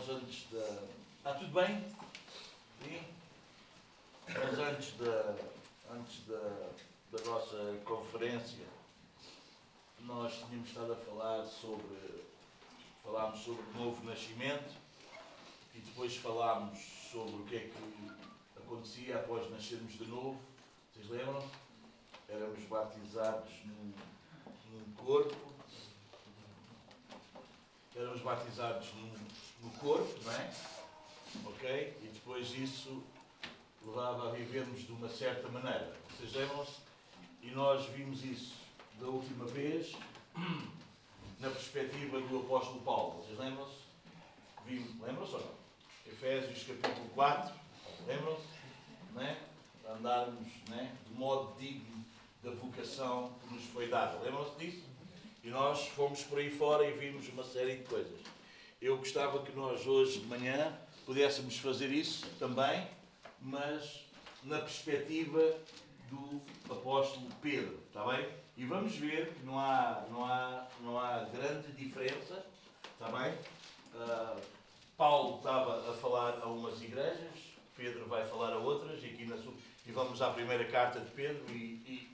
nós antes da. Está tudo bem? Sim? Nós antes da, antes da, da nossa conferência, nós tínhamos estado a falar sobre. Falámos sobre o novo nascimento e depois falámos sobre o que é que acontecia após nascermos de novo. Vocês lembram? Éramos batizados num, num corpo, éramos batizados no, no corpo, não é? Ok? E depois isso levava a vivermos de uma certa maneira. Lembram-se? E nós vimos isso da última vez na perspectiva do apóstolo Paulo. Vocês lembram-se? Lembram-se ou não? Efésios capítulo 4, lembram-se? Não é? Andarmos não é? de modo digno da vocação que nos foi dada. Lembram-se disso? E nós fomos por aí fora e vimos uma série de coisas. Eu gostava que nós hoje de manhã pudéssemos fazer isso também, mas na perspectiva do apóstolo Pedro, está bem? E vamos ver que não há, não há, não há grande diferença, está bem? Uh, Paulo estava a falar a umas igrejas, Pedro vai falar a outras, e aqui na e vamos à primeira carta de Pedro, e, e,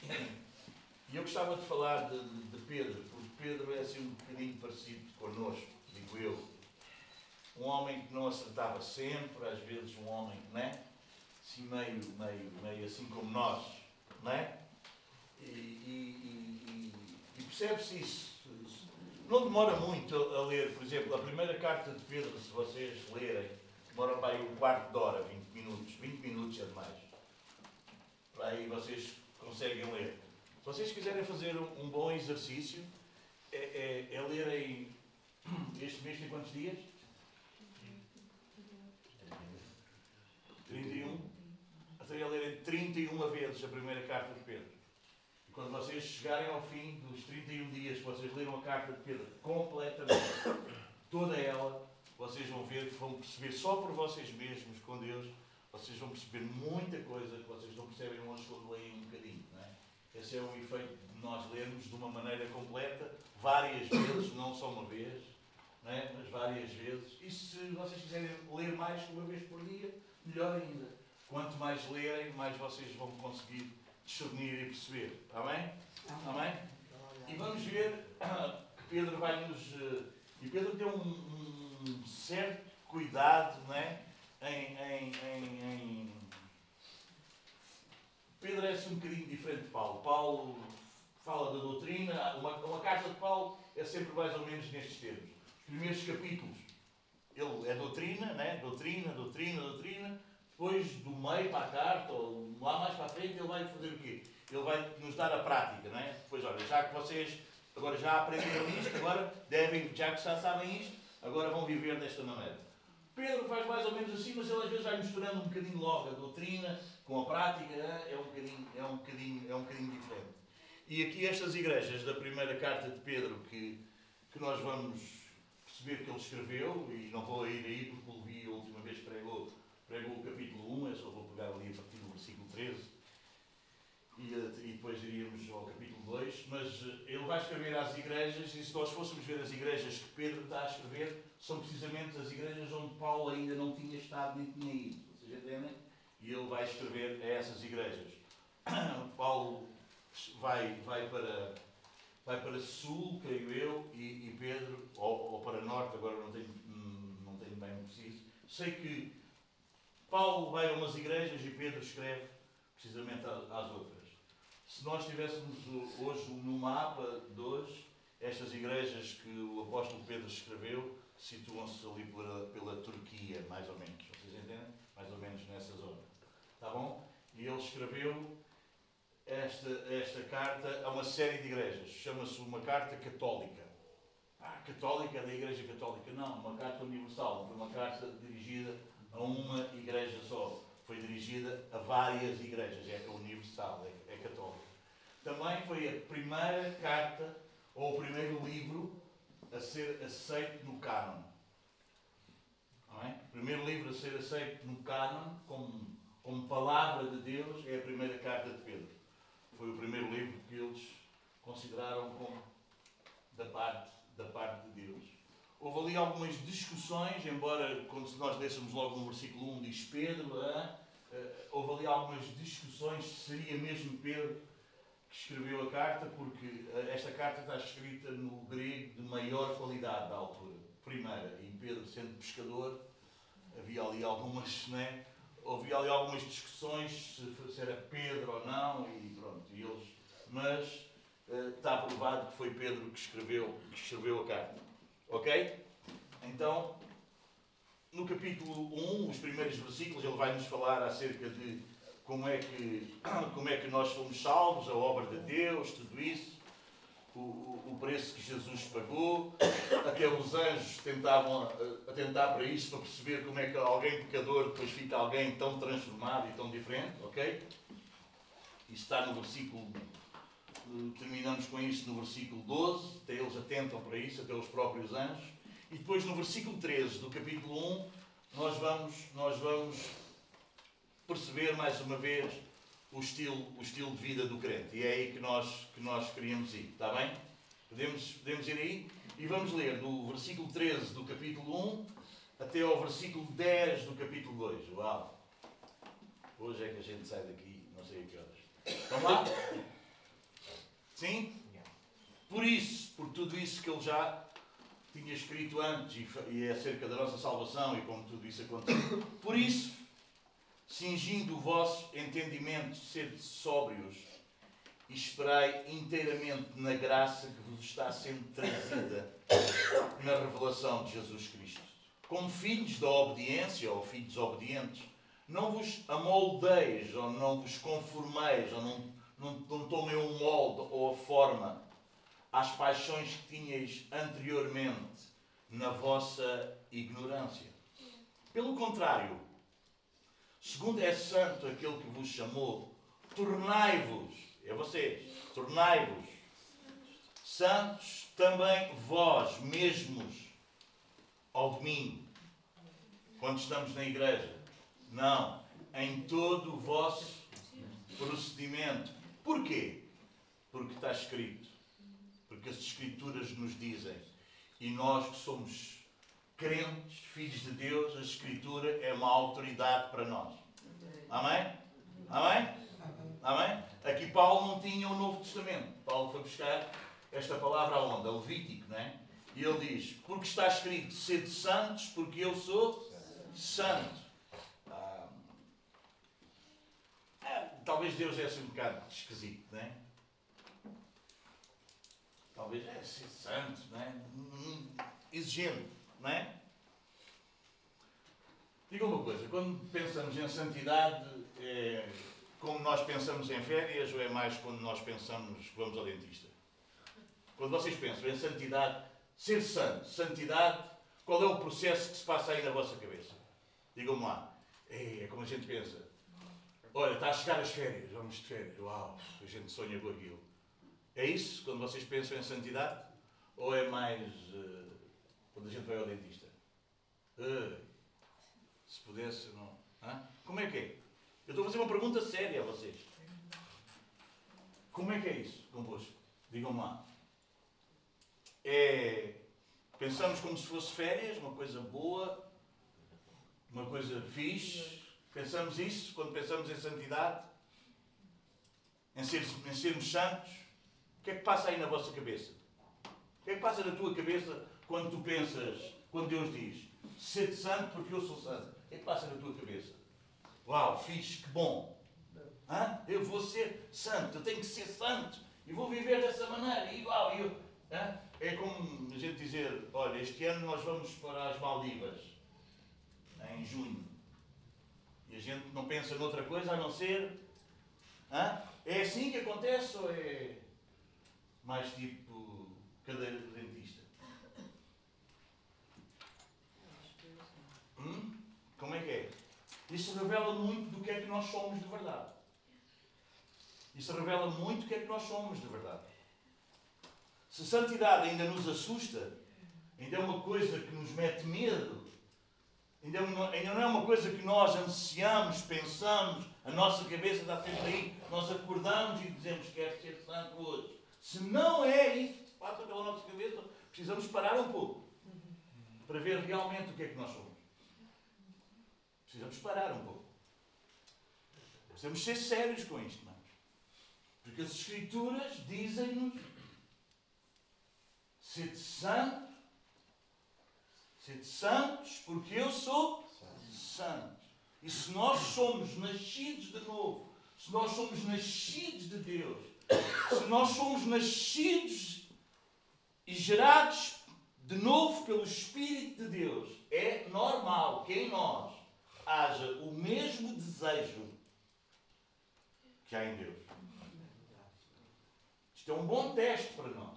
e eu gostava de falar de, de, Pedro, Pedro é assim um bocadinho parecido connosco, digo eu. Um homem que não acertava sempre, às vezes um homem, não é? Assim meio, meio, meio assim como nós, não é? E, e, e percebe-se isso. Não demora muito a ler, por exemplo, a primeira carta de Pedro, se vocês lerem, demora para aí um quarto de hora, 20 minutos. 20 minutos é demais. Para aí vocês conseguem ler. Se vocês quiserem fazer um bom exercício, é, é, é lerem. Este mês tem quantos dias? 31. Seria lerem 31 vezes a primeira carta de Pedro. E quando vocês chegarem ao fim dos 31 dias que vocês leram a carta de Pedro completamente, toda ela, vocês vão ver vão perceber só por vocês mesmos com Deus, vocês vão perceber muita coisa que vocês não percebem hoje quando leem um bocadinho. Não é? Esse é o efeito nós lermos de uma maneira completa, várias vezes, não só uma vez, é? mas várias vezes. E se vocês quiserem ler mais uma vez por dia, melhor ainda. Quanto mais lerem, mais vocês vão conseguir discernir e perceber. Está bem? Está bem? E vamos ver que Pedro vai nos. Eh, e Pedro tem um, um certo cuidado não é? em, em, em, em... Pedro é assim um bocadinho diferente de Paulo. Paulo fala da doutrina, uma, uma carta de Paulo é sempre mais ou menos nestes termos. Os primeiros capítulos, ele é doutrina, né? doutrina, doutrina, doutrina. Depois, do meio para a carta, ou lá mais para a frente, ele vai fazer o quê? Ele vai nos dar a prática, não é? Depois, olha, já que vocês agora já aprenderam isto, agora devem, já que já sabem isto, agora vão viver desta maneira. Pedro faz mais ou menos assim, mas ele às vezes vai misturando um bocadinho logo a doutrina com a prática, é um bocadinho, é um bocadinho, é um bocadinho diferente. E aqui estas igrejas da primeira carta de Pedro que, que nós vamos perceber que ele escreveu, e não vou ir aí porque o vi a última vez pregou pregou o capítulo 1, eu só vou pegar ali a partir do versículo 13, e, e depois iríamos ao capítulo 2, mas eh, ele vai escrever às igrejas, e se nós fôssemos ver as igrejas que Pedro está a escrever, são precisamente as igrejas onde Paulo ainda não tinha estado nem tinha ido. Vocês entendem? E ele vai escrever a essas igrejas. Paulo vai, vai, para, vai para sul, creio eu, e, e Pedro, ou, ou, para norte, agora não tenho, não tenho bem preciso. Sei que Paulo vai a umas igrejas e Pedro escreve precisamente às outras. Se nós tivéssemos hoje no mapa de hoje, estas igrejas que o apóstolo Pedro escreveu situam-se ali pela, pela Turquia, mais ou menos. Vocês entendem? Mais ou menos nessa zona. Está bom? E ele escreveu esta, esta carta a uma série de igrejas. Chama-se uma carta católica. Ah, católica da Igreja Católica? Não, uma carta universal. Foi uma carta dirigida a uma igreja só. Foi dirigida a várias igrejas. É universal, é, é católica. Também foi a primeira carta ou o primeiro livro a ser aceito no cânon. É? O primeiro livro a ser aceito no cânon como, como palavra de Deus é a primeira carta de Pedro. Foi o primeiro livro que eles consideraram como da parte, da parte de Deus. houve ali algumas discussões, embora quando nós lêssemos logo no versículo 1 diz Pedro, ah, houve ali algumas discussões se seria mesmo Pedro que escreveu a carta, porque esta carta está escrita no grego de maior qualidade da altura. Primeira, e Pedro sendo pescador, havia ali algumas, né? Havia ali algumas discussões se, se era Pedro ou não, e pronto, e eles, mas uh, está provado que foi Pedro que escreveu, que escreveu a carta. Ok? Então, no capítulo 1, os primeiros versículos, ele vai nos falar acerca de como é que, como é que nós fomos salvos, a obra de Deus, tudo isso o, o preço que Jesus pagou. Até os anjos tentavam atentar para isso, para perceber como é que alguém pecador depois fica alguém tão transformado e tão diferente, ok? Está no versículo. Terminamos com isso no versículo 12, até eles atentam para isso, até os próprios anjos. E depois no versículo 13 do capítulo 1, nós vamos, nós vamos perceber mais uma vez o estilo, o estilo de vida do crente. E é aí que nós, que nós queríamos ir. Está bem? Podemos, podemos ir aí? E vamos ler do versículo 13 do capítulo 1 até ao versículo 10 do capítulo 2. Uau! Hoje é que a gente sai daqui, não sei a que horas. Vamos lá? Sim? Por isso, por tudo isso que ele já tinha escrito antes e é acerca da nossa salvação e como tudo isso aconteceu. Por isso, cingindo o vosso entendimento, sede sóbrios e esperai inteiramente na graça que vos está sendo trazida na revelação de Jesus Cristo. Como filhos da obediência ou filhos obedientes, não vos amoldeis ou não vos conformeis ou não, não, não tomem um molde ou a forma às paixões que tinhais anteriormente na vossa ignorância. Pelo contrário, Segundo é santo aquele que vos chamou, tornai-vos, é vocês, tornai-vos santos também vós mesmos ao domingo, quando estamos na igreja. Não, em todo o vosso procedimento. Porquê? Porque está escrito. Porque as Escrituras nos dizem. E nós que somos crentes, filhos de Deus, a Escritura é uma autoridade para nós. Amém? Amém? Amém? Aqui Paulo não tinha o Novo Testamento. Paulo foi buscar esta palavra aonde? A Levítico, não é? E ele diz, porque está escrito, sede santos, porque eu sou santo. Ah, é, talvez Deus é assim um bocado esquisito, não é? Talvez é ser santo, não é? Exigente não é? Diga uma coisa, quando pensamos em santidade, é como nós pensamos em férias ou é mais quando nós pensamos que vamos ao dentista? Quando vocês pensam em santidade, ser santo, santidade, qual é o processo que se passa aí na vossa cabeça? Digam-me lá. É, é como a gente pensa. Olha, está a chegar as férias, vamos de férias. Uau, a gente sonha com aquilo. É isso quando vocês pensam em santidade? Ou é mais. Uh, quando a gente vai ao dentista. Uh, se pudesse, não. Hã? Como é que é? Eu estou a fazer uma pergunta séria a vocês. Como é que é isso convosco? Digam-me lá. É, pensamos como se fosse férias, uma coisa boa, uma coisa fixe. Pensamos isso quando pensamos em santidade, em, ser, em sermos santos. O que é que passa aí na vossa cabeça? O que é que passa na tua cabeça quando tu pensas, quando Deus diz, sede santo porque eu sou santo, o que é que passa na tua cabeça? Uau, fixe, que bom. Hã? Eu vou ser santo, eu tenho que ser santo e vou viver dessa maneira. Uau, eu, hã? É como a gente dizer, olha, este ano nós vamos para as Maldivas, em junho. A gente não pensa noutra coisa a não ser. Hã? É assim que acontece ou é mais tipo cadeira dentista? Hum? Como é que é? Isso revela muito do que é que nós somos de verdade. Isso revela muito do que é que nós somos de verdade. Se santidade ainda nos assusta, ainda é uma coisa que nos mete medo, ainda, é ainda não é uma coisa que nós ansiamos, pensamos, a nossa cabeça está sempre aí, nós acordamos e dizemos que quer ser santo hoje. Se não é isso que passa pela nossa cabeça, precisamos parar um pouco para ver realmente o que é que nós somos. Precisamos parar um pouco. Precisamos ser sérios com isto, irmãos. Porque as Escrituras dizem-nos: sede santo, sede santos, porque eu sou santo. E se nós somos nascidos de novo, se nós somos nascidos de Deus, se nós somos nascidos e gerados de novo pelo Espírito de Deus, é normal que em nós haja o mesmo desejo que há em Deus. Isto é um bom teste para nós.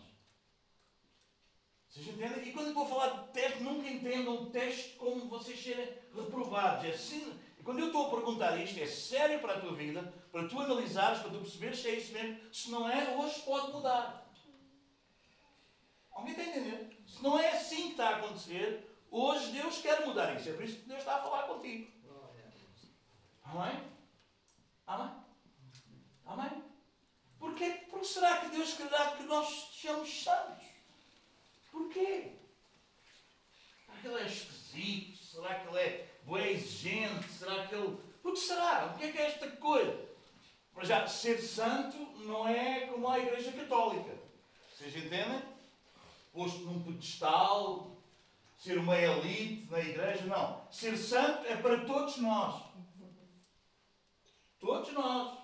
Vocês entendem? E quando eu estou a falar de teste, nunca entendam teste como vocês serem reprovados. É assim, e quando eu estou a perguntar isto, é sério para a tua vida, para tu analisares, para tu perceberes se é isso mesmo. Se não é, hoje pode mudar. Alguém está a entender? Se não é assim que está a acontecer, hoje Deus quer mudar isso. É por isso que Deus está a falar contigo. Amém? Amém? Amém? Porquê? Porque será que Deus quererá que nós sejamos santos? Porquê? Será que Ele é esquisito? Será que Ele é exigente? Será que Ele... Por que será? O que é que é esta coisa? Para já, ser santo não é como a Igreja Católica. Vocês entendem? Posto num pedestal, ser uma elite na igreja, não. Ser santo é para todos nós. Todos nós.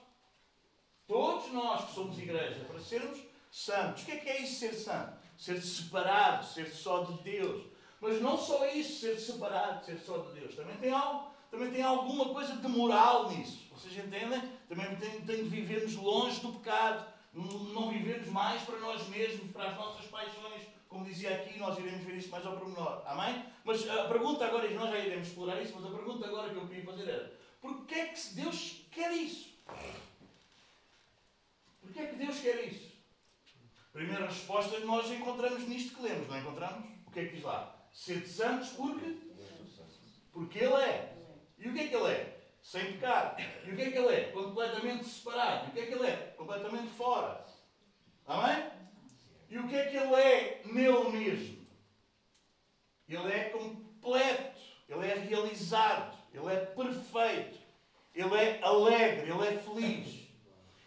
Todos nós que somos igreja, para sermos santos. O que é que é isso ser santo? Ser separado, ser só de Deus. Mas não só isso, ser separado, ser só de Deus. Também tem algo, também tem alguma coisa de moral nisso. Vocês entendem? Também tem, tem de vivermos longe do pecado. Não vivermos mais para nós mesmos, para as nossas paixões. Como dizia aqui, nós iremos ver isso mais ao pormenor. Amém? Mas a pergunta agora, e nós já iremos explorar isso, mas a pergunta agora que eu queria fazer era: porquê é que Deus quer isso? Porquê é que Deus quer isso? Primeira resposta nós encontramos nisto que lemos, não encontramos? O que é que diz lá? Ser santos porque? Porque Ele é. E o que é que Ele é? Sem pecado. E o que é que Ele é? Completamente separado. E o que é que Ele é? Completamente fora. Amém? E o que é que Ele é nele mesmo? Ele é completo. Ele é realizado. Ele é perfeito. Ele é alegre. Ele é feliz.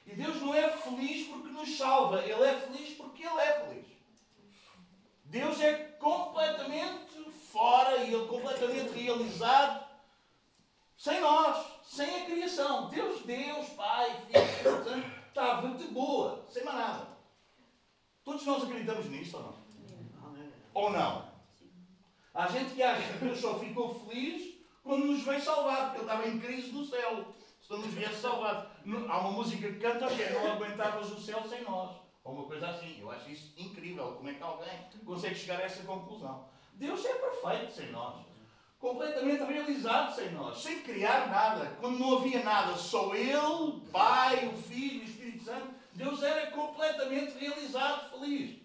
E Deus não é feliz porque nos salva, Ele é feliz porque Ele é feliz. Deus é completamente fora e Ele completamente realizado sem nós, sem a criação. Deus, Deus, Pai, Filho, Santo, estava de boa, sem mais nada. Todos nós acreditamos nisso ou não? Ou não? Há gente que acha que Deus só ficou feliz quando nos veio salvar, porque Ele estava em crise no céu se não nos viesse salvar. Há uma música que canta que é Não aguentavas o céu sem nós. Ou uma coisa assim. Eu acho isso incrível. Como é que alguém consegue chegar a essa conclusão? Deus é perfeito sem nós. Completamente realizado sem nós. Sem criar nada. Quando não havia nada, só Ele, Pai, o Filho, o Espírito Santo. Deus era completamente realizado, feliz.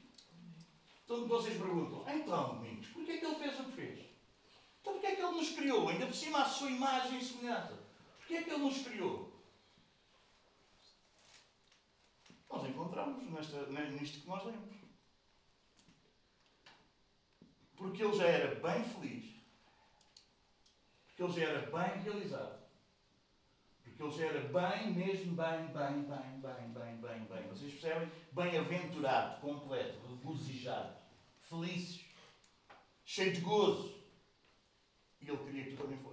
Então vocês perguntam, então, Domingos, porquê é que Ele fez o que fez? Então porquê é que Ele nos criou? Ainda por cima a sua imagem e semelhança. Porquê é que Ele nos criou? Nós encontramos nesta, nisto que nós lemos. Porque Ele já era bem feliz. Porque Ele já era bem realizado. Porque Ele já era bem, mesmo bem, bem, bem, bem, bem, bem, bem. Vocês percebem? Bem-aventurado, completo, regozijado, felizes, cheio de gozo. E Ele queria que tu também fosses.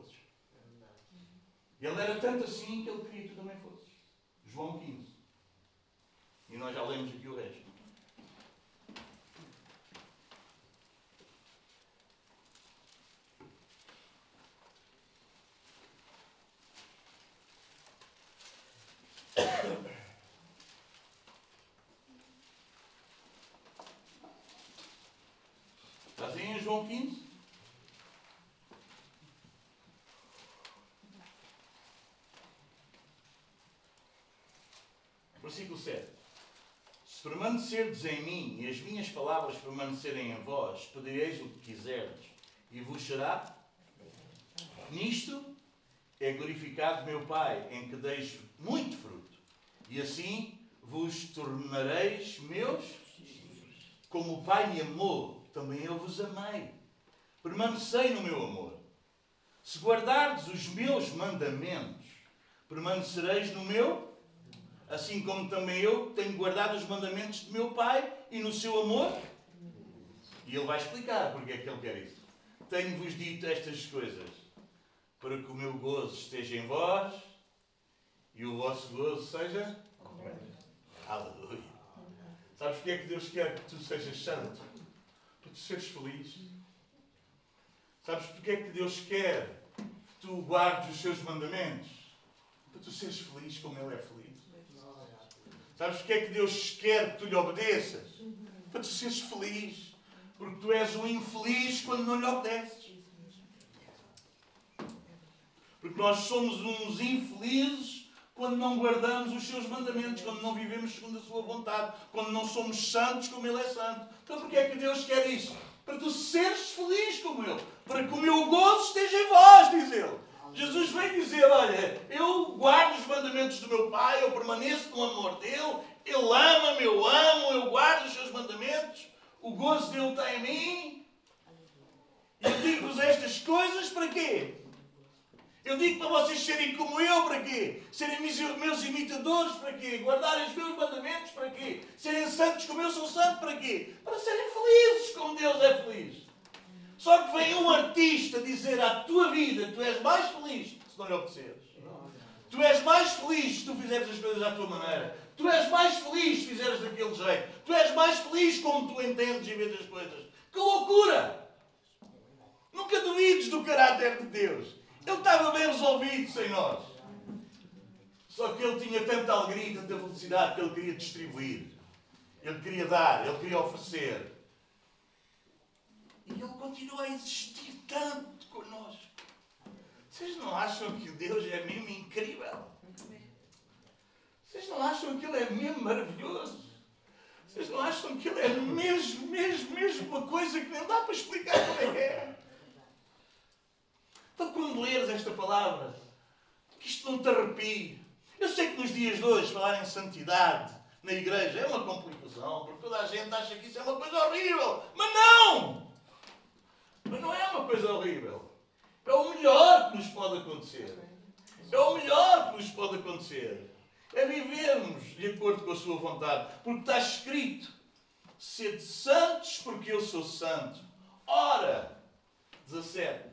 Ele era tanto assim que ele queria que tu também fosses. João 15. E nós já lemos aqui o resto. Estás aí em João 15? Versículo 7. Se permanecerdes em mim e as minhas palavras permanecerem em vós, pedireis o que quiserdes e vos será. Nisto é glorificado meu Pai, em que deis muito fruto, e assim vos tornareis meus, como o Pai me amou, também eu vos amei. permanecei no meu amor. Se guardardes os meus mandamentos, permanecereis no meu, assim como também eu tenho guardado os mandamentos de meu Pai e no seu amor. E ele vai explicar porque é que ele quer isso. Tenho-vos dito estas coisas para que o meu gozo esteja em vós e o vosso gozo seja. Aleluia. Sabes porque é que Deus quer que tu sejas santo? Para tu seres feliz. Sabes porque é que Deus quer que tu guardes os seus mandamentos? Para tu seres feliz como Ele é feliz. Sabes porque é que Deus quer que tu lhe obedeças? Para tu seres feliz. Porque tu és um infeliz quando não lhe obedeces. Porque nós somos uns infelizes quando não guardamos os seus mandamentos, quando não vivemos segundo a sua vontade, quando não somos santos como Ele é santo. Então porquê é que Deus quer isso? Para tu seres feliz como Ele. Para que o meu gozo esteja em vós, diz Ele. Jesus vem dizer, olha, eu guardo os mandamentos do meu Pai, eu permaneço no amor dEle, Ele ama-me, eu amo, eu guardo os seus mandamentos, o gozo dEle está em mim. Eu digo-vos estas coisas para quê? Eu digo para vocês serem como eu, para quê? Serem meus imitadores, para quê? Guardarem os meus mandamentos, para quê? Serem santos como eu sou santo, para quê? Para serem felizes como Deus é feliz. Só que vem um artista dizer à tua vida: tu és mais feliz se não lhe obedeceres. Tu és mais feliz se tu fizeres as coisas à tua maneira. Tu és mais feliz se fizeres daquele jeito. Tu és mais feliz como tu entendes e vês as coisas. Que loucura! Nunca duvides do caráter de Deus. Ele estava bem resolvido sem nós. Só que ele tinha tanta alegria e tanta felicidade que ele queria distribuir. Ele queria dar, ele queria oferecer. E ele continua a existir tanto connosco. Vocês não acham que Deus é mesmo incrível? Vocês não acham que Ele é mesmo maravilhoso? Vocês não acham que Ele é mesmo, mesmo, mesmo uma coisa que nem dá para explicar como é é? Então, quando leres esta palavra, que isto não te arrepie. Eu sei que nos dias de hoje falar em santidade na igreja é uma complicação, porque toda a gente acha que isso é uma coisa horrível. Mas não! Mas não é uma coisa horrível. É o melhor que nos pode acontecer. É o melhor que nos pode acontecer. É vivermos de acordo com a sua vontade. Porque está escrito: sede santos, porque eu sou santo. Ora, 17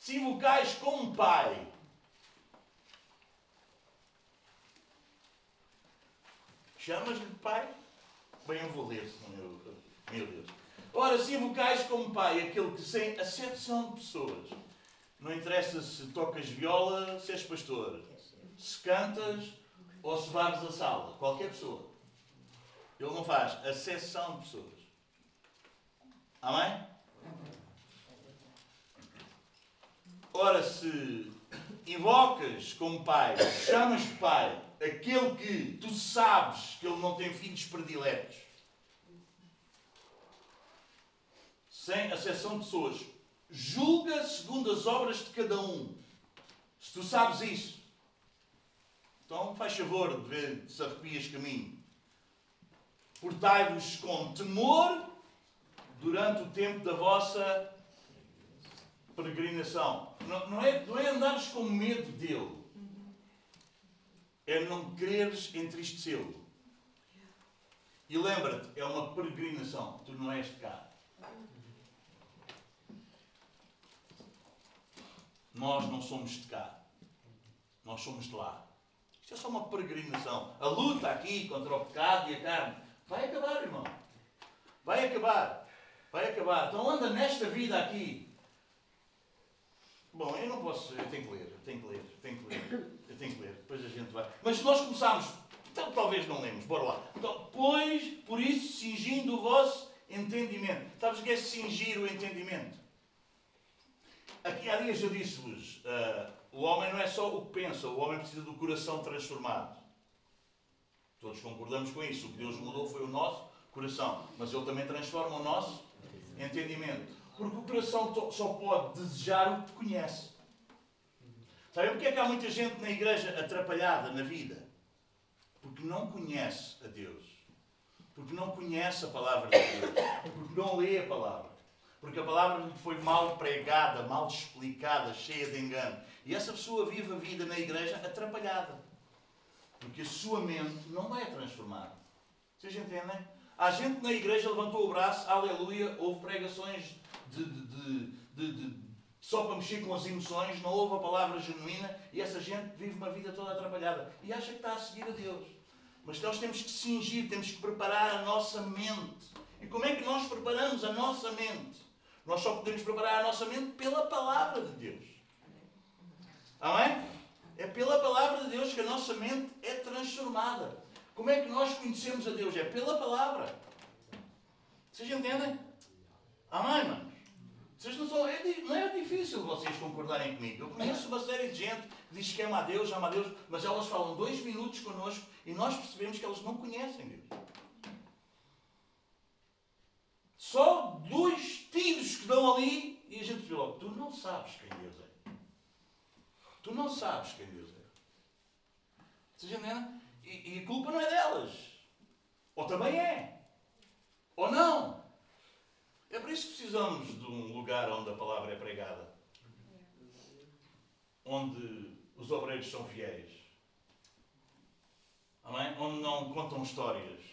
se invocais como Pai. Chamas-lhe Pai? Bem, eu vou ler, meu, meu Deus. Ora, se invocais como Pai aquele que sem acepção de pessoas, não interessa se tocas viola, se és pastor, se cantas ou se vares a sala, qualquer pessoa. Ele não faz acessão de pessoas. Amém? Ora, se invocas como pai, chamas de pai, aquele que tu sabes que ele não tem filhos prediletos, sem acessão de pessoas, julga segundo as obras de cada um. Se tu sabes isso, então faz favor de ver se arrepias caminho. Portai-vos com temor durante o tempo da vossa peregrinação. Não, não, é, não é andares com medo dele. É não quereres entristecê-lo. E lembra-te, é uma peregrinação. Tu não és de cá. Nós não somos de cá. Nós somos de lá. Isto é só uma peregrinação. A luta aqui contra o pecado e a carne vai acabar, irmão. Vai acabar. Vai acabar. Então anda nesta vida aqui Bom, eu não posso, eu tenho que ler, eu tenho que ler, eu tenho que ler, eu tenho que ler, depois a gente vai. Mas se nós começarmos, então talvez não lemos, bora lá. Então, pois, por isso, cingindo o vosso entendimento. Sabes o que é cingir o entendimento? Aqui há dias eu disse-vos, uh, o homem não é só o que pensa, o homem precisa do coração transformado. Todos concordamos com isso. O que Deus mudou foi o nosso coração, mas Ele também transforma o nosso entendimento. Porque o coração só pode desejar o que conhece. Sabem porque é que há muita gente na igreja atrapalhada na vida? Porque não conhece a Deus. Porque não conhece a palavra de Deus. Porque não lê a palavra. Porque a palavra lhe foi mal pregada, mal explicada, cheia de engano. E essa pessoa vive a vida na igreja atrapalhada. Porque a sua mente não é transformada. Vocês entendem? Há gente na igreja levantou o braço, aleluia, houve pregações de, de, de, de, só para mexer com as emoções, não houve a palavra genuína e essa gente vive uma vida toda atrapalhada e acha que está a seguir a Deus. Mas nós temos que cingir, temos que preparar a nossa mente. E como é que nós preparamos a nossa mente? Nós só podemos preparar a nossa mente pela palavra de Deus. Amém? É pela palavra de Deus que a nossa mente é transformada. Como é que nós conhecemos a Deus? É pela palavra. Vocês entendem? Amém, mano? Vocês não, são, é, não é difícil vocês concordarem comigo. Eu conheço uma série de gente que diz que ama a Deus, ama a Deus, mas elas falam dois minutos connosco e nós percebemos que elas não conhecem Deus. Só dois tiros que dão ali e a gente vê logo, tu não sabes quem Deus é. Tu não sabes quem Deus é. Vocês entendem? E, e a culpa não é delas. Ou também é. Ou não. É por isso que precisamos de um lugar onde a palavra é pregada. Onde os obreiros são fiéis. Amém? Onde não contam histórias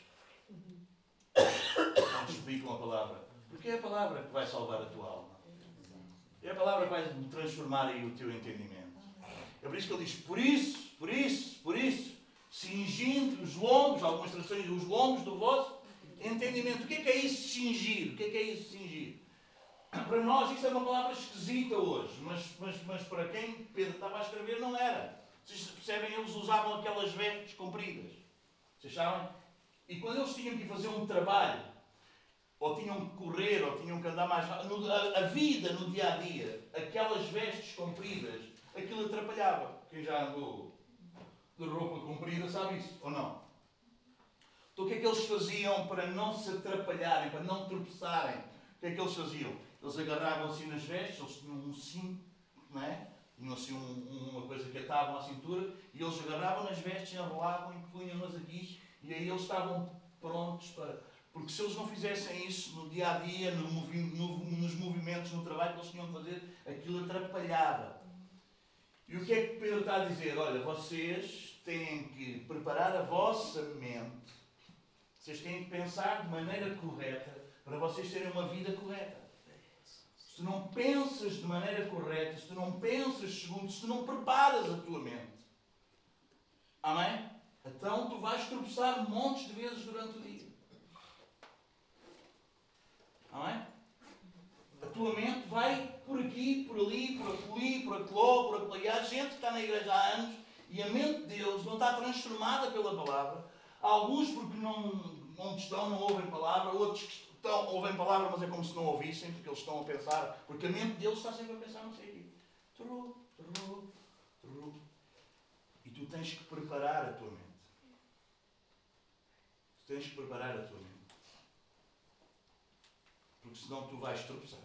onde explicam a palavra. Porque é a palavra que vai salvar a tua alma. É a palavra que vai transformar aí o teu entendimento. É por isso que ele diz, por isso, por isso, por isso, cingindo os lombos, algumas traduções, os lombos do vosso entendimento. O que é que é isso cingir? O que é que é isso cingir? Para nós isso é uma palavra esquisita hoje, mas, mas, mas para quem Pedro estava a escrever não era. Vocês percebem? Eles usavam aquelas vestes compridas. Vocês sabem? E quando eles tinham que fazer um trabalho, ou tinham que correr, ou tinham que andar mais rápido, a, vida no dia a dia, aquelas vestes compridas, aquilo atrapalhava. Quem já andou de roupa comprida sabe isso, ou não? Então o que é que eles faziam para não se atrapalharem, para não tropeçarem? O que é que eles faziam? Eles agarravam assim nas vestes, eles tinham um cinto, não é? Tinham assim um, uma coisa que atavam à cintura, e eles agarravam nas vestes, enrolavam e punham-nas aqui e aí eles estavam prontos para. Porque se eles não fizessem isso no dia a dia, no movi no, nos movimentos, no trabalho que eles tinham de fazer, aquilo atrapalhava. E o que é que Pedro está a dizer? Olha, vocês têm que preparar a vossa mente, vocês têm que pensar de maneira correta para vocês terem uma vida correta. Se não pensas de maneira correta, se tu não pensas segundo, se tu não preparas a tua mente, amém? Então tu vais tropeçar montes de vezes durante o dia. Não é? A tua mente vai por aqui, por ali, por ali, por acolá, por. E há gente que está na igreja há anos e a mente deles não está transformada pela palavra. Alguns porque não, onde estão não ouvem palavra, outros que estão, ouvem palavra, mas é como se não ouvissem, porque eles estão a pensar, porque a mente deles está sempre a pensar, não sei o quê. E tu tens que preparar a tua mente tens que preparar a tua mente. Porque senão tu vais tropeçar.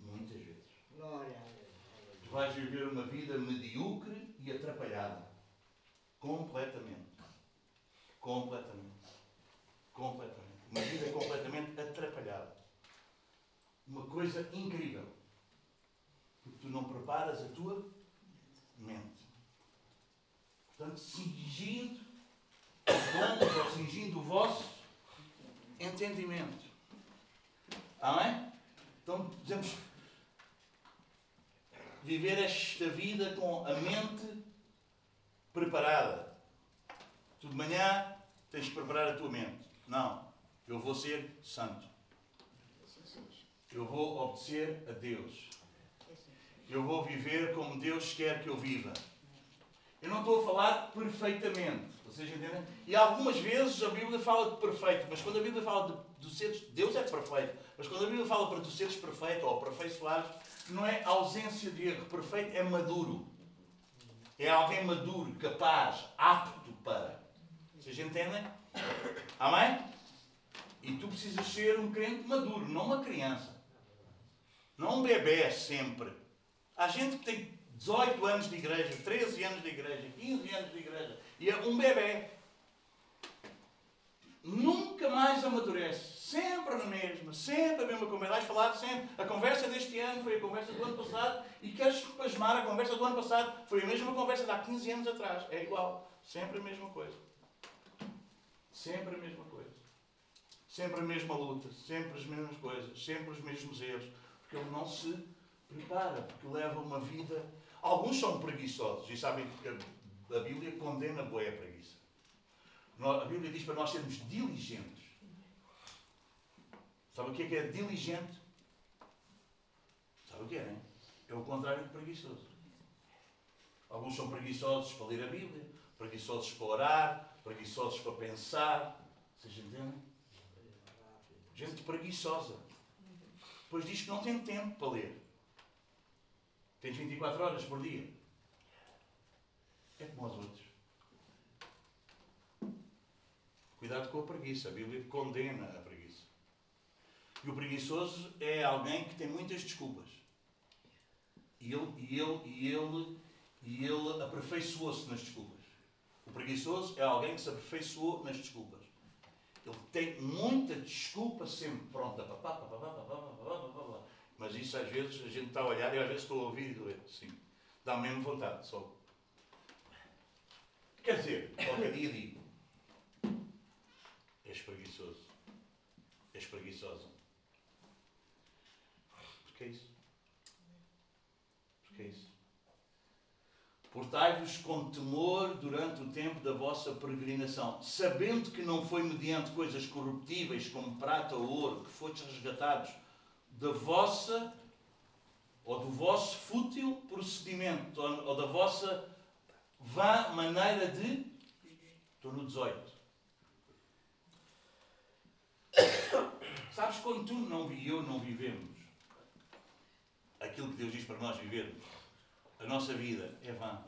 Muitas vezes. Tu vais viver uma vida medíocre e atrapalhada. Completamente. Completamente. Completamente. Uma vida completamente atrapalhada. Uma coisa incrível. Porque tu não preparas a tua mente. Portanto, cingindo dons ou cingindo o vosso entendimento. Amém? Então, dizemos viver esta vida com a mente preparada. Tu de manhã tens que preparar a tua mente. Não, eu vou ser santo. Eu vou obedecer a Deus. Eu vou viver como Deus quer que eu viva. Eu não estou a falar perfeitamente. Vocês entendem? E algumas vezes a Bíblia fala de perfeito, mas quando a Bíblia fala de, seres, Deus é perfeito, mas quando a Bíblia fala para tu seres perfeito ou aperfeiçoado, não é ausência de erro. Perfeito é maduro. É alguém maduro, capaz, apto para. Vocês entendem? Amém? E tu precisas ser um crente maduro, não uma criança. Não um bebê sempre. Há gente que tem 18 anos de igreja, 13 anos de igreja, 15 anos de igreja, e é um bebê. nunca mais amadurece. Sempre na mesma, sempre a mesma conversa. Vais falar sempre. A conversa deste ano foi a conversa do ano passado e queres pasmar a conversa do ano passado. Foi a mesma conversa de há 15 anos atrás. É igual. Sempre a mesma coisa. Sempre a mesma coisa. Sempre a mesma luta. Sempre as mesmas coisas. Sempre os mesmos erros. Porque ele não se prepara. Porque leva uma vida. Alguns são preguiçosos e sabem que a Bíblia condena boa preguiça. A Bíblia diz para nós sermos diligentes. Sabe o que é que é diligente? Sabe o que é, hein? É o contrário de preguiçoso. Alguns são preguiçosos para ler a Bíblia, preguiçosos para orar, preguiçosos para pensar. Vocês entendem? Gente preguiçosa. Depois diz que não tem tempo para ler. Tens 24 horas por dia. É como os outros. Cuidado com a preguiça. A Bíblia condena a preguiça. E o preguiçoso é alguém que tem muitas desculpas. E ele, e ele, e ele, e ele aperfeiçoou-se nas desculpas. O preguiçoso é alguém que se aperfeiçoou nas desculpas. Ele tem muita desculpa sempre pronta. Mas isso às vezes a gente está a olhar e às vezes estou a ouvir e doer. Sim. Dá mesmo vontade. Só. Quer dizer, qualquer dia digo És preguiçoso. És preguiçosa. Porquê isso? Porquê isso? Portai-vos com temor durante o tempo da vossa peregrinação, sabendo que não foi mediante coisas corruptíveis como prata ou ouro que fostes resgatados da vossa ou do vosso fútil procedimento ou da vossa vã maneira de. Estou no 18 Sabes quando tu não vi eu não vivemos aquilo que Deus diz para nós vivermos, a nossa vida é vã.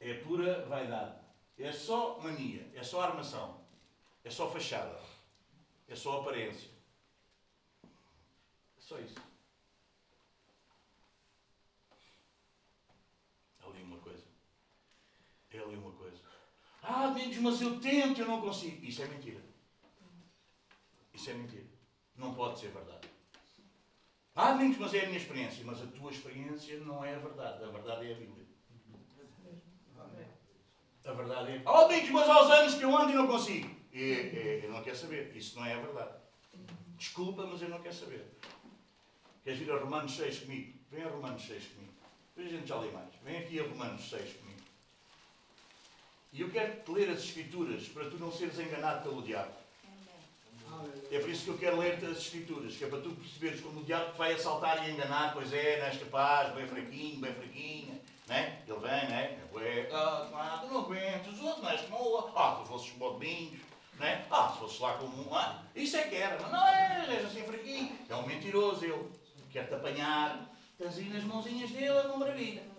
É pura vaidade. É só mania, é só armação, é só fachada, é só aparência. É só isso. É ali uma coisa. É ali uma coisa. Ah, Deus, mas eu tento, eu não consigo. Isso é mentira. Isso é mentira. Não pode ser verdade. Ah, Domingos, mas é a minha experiência. Mas a tua experiência não é a verdade. A verdade é a Bíblia. A verdade é. Ah, Domingos, mas aos anos que eu ando e não consigo. É, é, eu não quero saber. Isso não é a verdade. Desculpa, mas eu não quero saber. Queres vir a Romanos 6 comigo? Vem a Romanos 6 comigo. Depois a gente já lê mais. Vem aqui a Romanos 6 comigo. E eu quero te ler as Escrituras para tu não seres enganado pelo diabo. É por isso que eu quero ler as Escrituras, que é para tu perceberes como o diabo vai assaltar e enganar, pois é, não és capaz, bem fraquinho, bem fraquinha, né? Ele vem, né? É, ah, tu não aguentas, os outros não és como Ah, tu fosses Domingos, né? Ah, se fosses lá como um. Ah, isso é que era, mas não és, és assim fraquinho. É um mentiroso, ele quer-te apanhar, estás aí nas mãozinhas dele, é uma maravilha.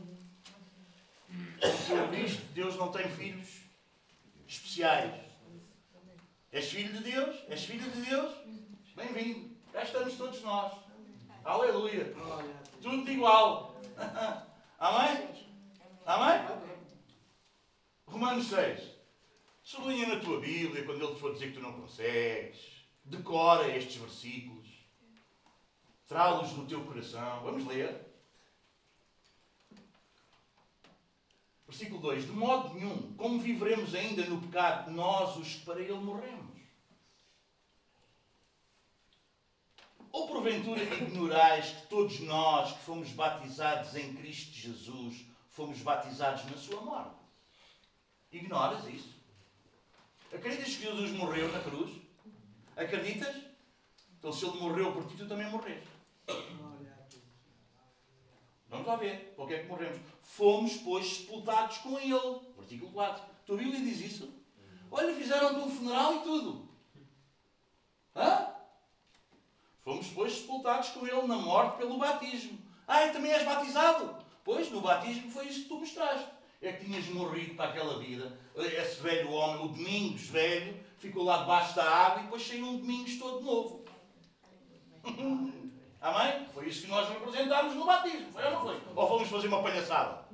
Tu viste, Deus não tem filhos especiais. És filho de Deus? És filho de Deus? Bem-vindo. Cá estamos todos nós. Aleluia. Tudo igual. Amém? Amém? Romanos 6. Sublinha na tua Bíblia quando ele te for dizer que tu não consegues. Decora estes versículos. Trá-los no teu coração. Vamos ler. Versículo 2: De modo nenhum, como viveremos ainda no pecado, nós os que para ele morremos? Ou porventura ignorais que todos nós que fomos batizados em Cristo Jesus, fomos batizados na sua morte? Ignoras isso? Acreditas que Jesus morreu na cruz? Acreditas? Então se ele morreu por ti, tu também morreste. Vamos lá ver. Por que é que morremos? Fomos, pois, sepultados com ele. Versículo 4. A tua Bíblia diz isso? Olha, fizeram-te um funeral e tudo. Hã? Fomos, pois, sepultados com ele na morte pelo batismo. Ah, e também és batizado? Pois, no batismo foi isso que tu mostraste. É que tinhas morrido para aquela vida. Esse velho homem, o Domingos velho, ficou lá debaixo da água e depois saiu um Domingos todo novo. Amém? Foi isso que nós representámos no batismo, foi ou não foi? Ou fomos fazer uma palhaçada?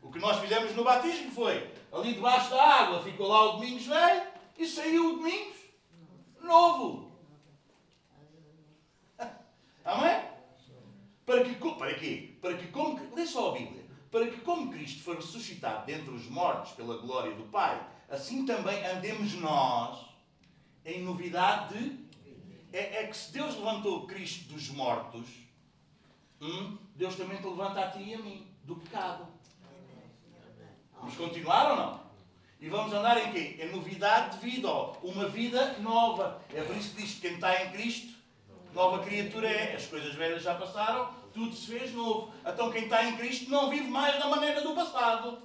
O que nós fizemos no batismo foi ali debaixo da água, ficou lá o Domingos velho e saiu o Domingos novo. Amém? Para que, para quê? Para que como, lê só a Bíblia. Para que como Cristo foi ressuscitado dentre os mortos pela glória do Pai, assim também andemos nós em novidade de... É, é que se Deus levantou Cristo dos mortos, hum, Deus também te levanta a ti e a mim, do pecado. Vamos continuar ou não? E vamos andar em quê? Em novidade de vida, ó. uma vida nova. É por isso que diz que quem está em Cristo Nova criatura é. As coisas velhas já passaram, tudo se fez novo. Então quem está em Cristo não vive mais da maneira do passado.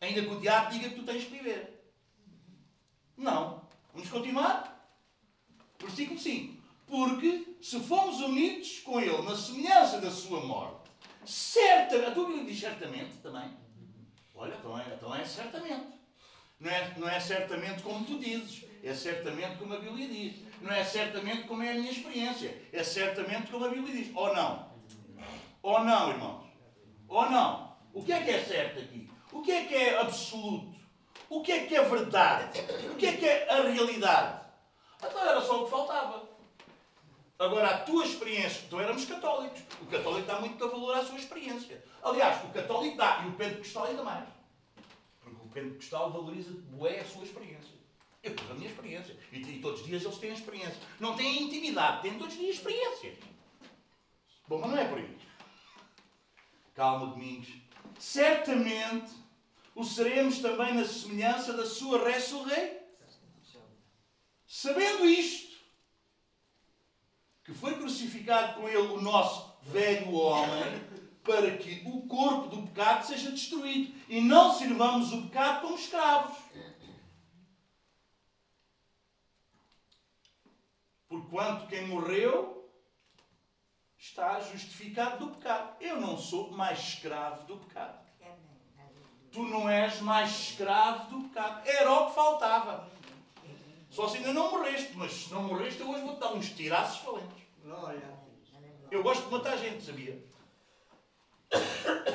Ainda que o diabo diga que tu tens que viver. Não. Vamos continuar? Versículo 5. Porque se fomos unidos com Ele na semelhança da sua morte, certamente. A tua Bíblia diz certamente também. Olha, então é, então é certamente. Não é, não é certamente como tu dizes. É certamente como a Bíblia diz. Não é certamente como é a minha experiência. É certamente como a Bíblia diz. Ou não? Ou não, irmãos? Ou não? O que é que é certo aqui? O que é que é absoluto? O que é que é verdade? O que é que é a realidade? Então era só o que faltava. Agora, a tua experiência, então éramos católicos. O católico dá muito valor à sua experiência. Aliás, o católico dá e o pentecostal ainda mais. Porque o pentecostal valoriza bué a sua experiência. Eu tive a minha experiência. E, e, todos os dias eles têm experiência. Não têm intimidade, têm todos os dias experiência. Bom, mas não é por aí. Calma, Domingos. Certamente o seremos também na semelhança da sua ressurreição. Sabendo isto, que foi crucificado com ele o nosso velho homem, para que o corpo do pecado seja destruído e não sirvamos o pecado como escravos. Porquanto quem morreu está justificado do pecado. Eu não sou mais escravo do pecado. Tu não és mais escravo do pecado. Era o que faltava. Só se ainda não morreste, mas se não morreste, eu hoje vou-te dar uns tiraços valentes. Eu gosto de matar gente, sabia?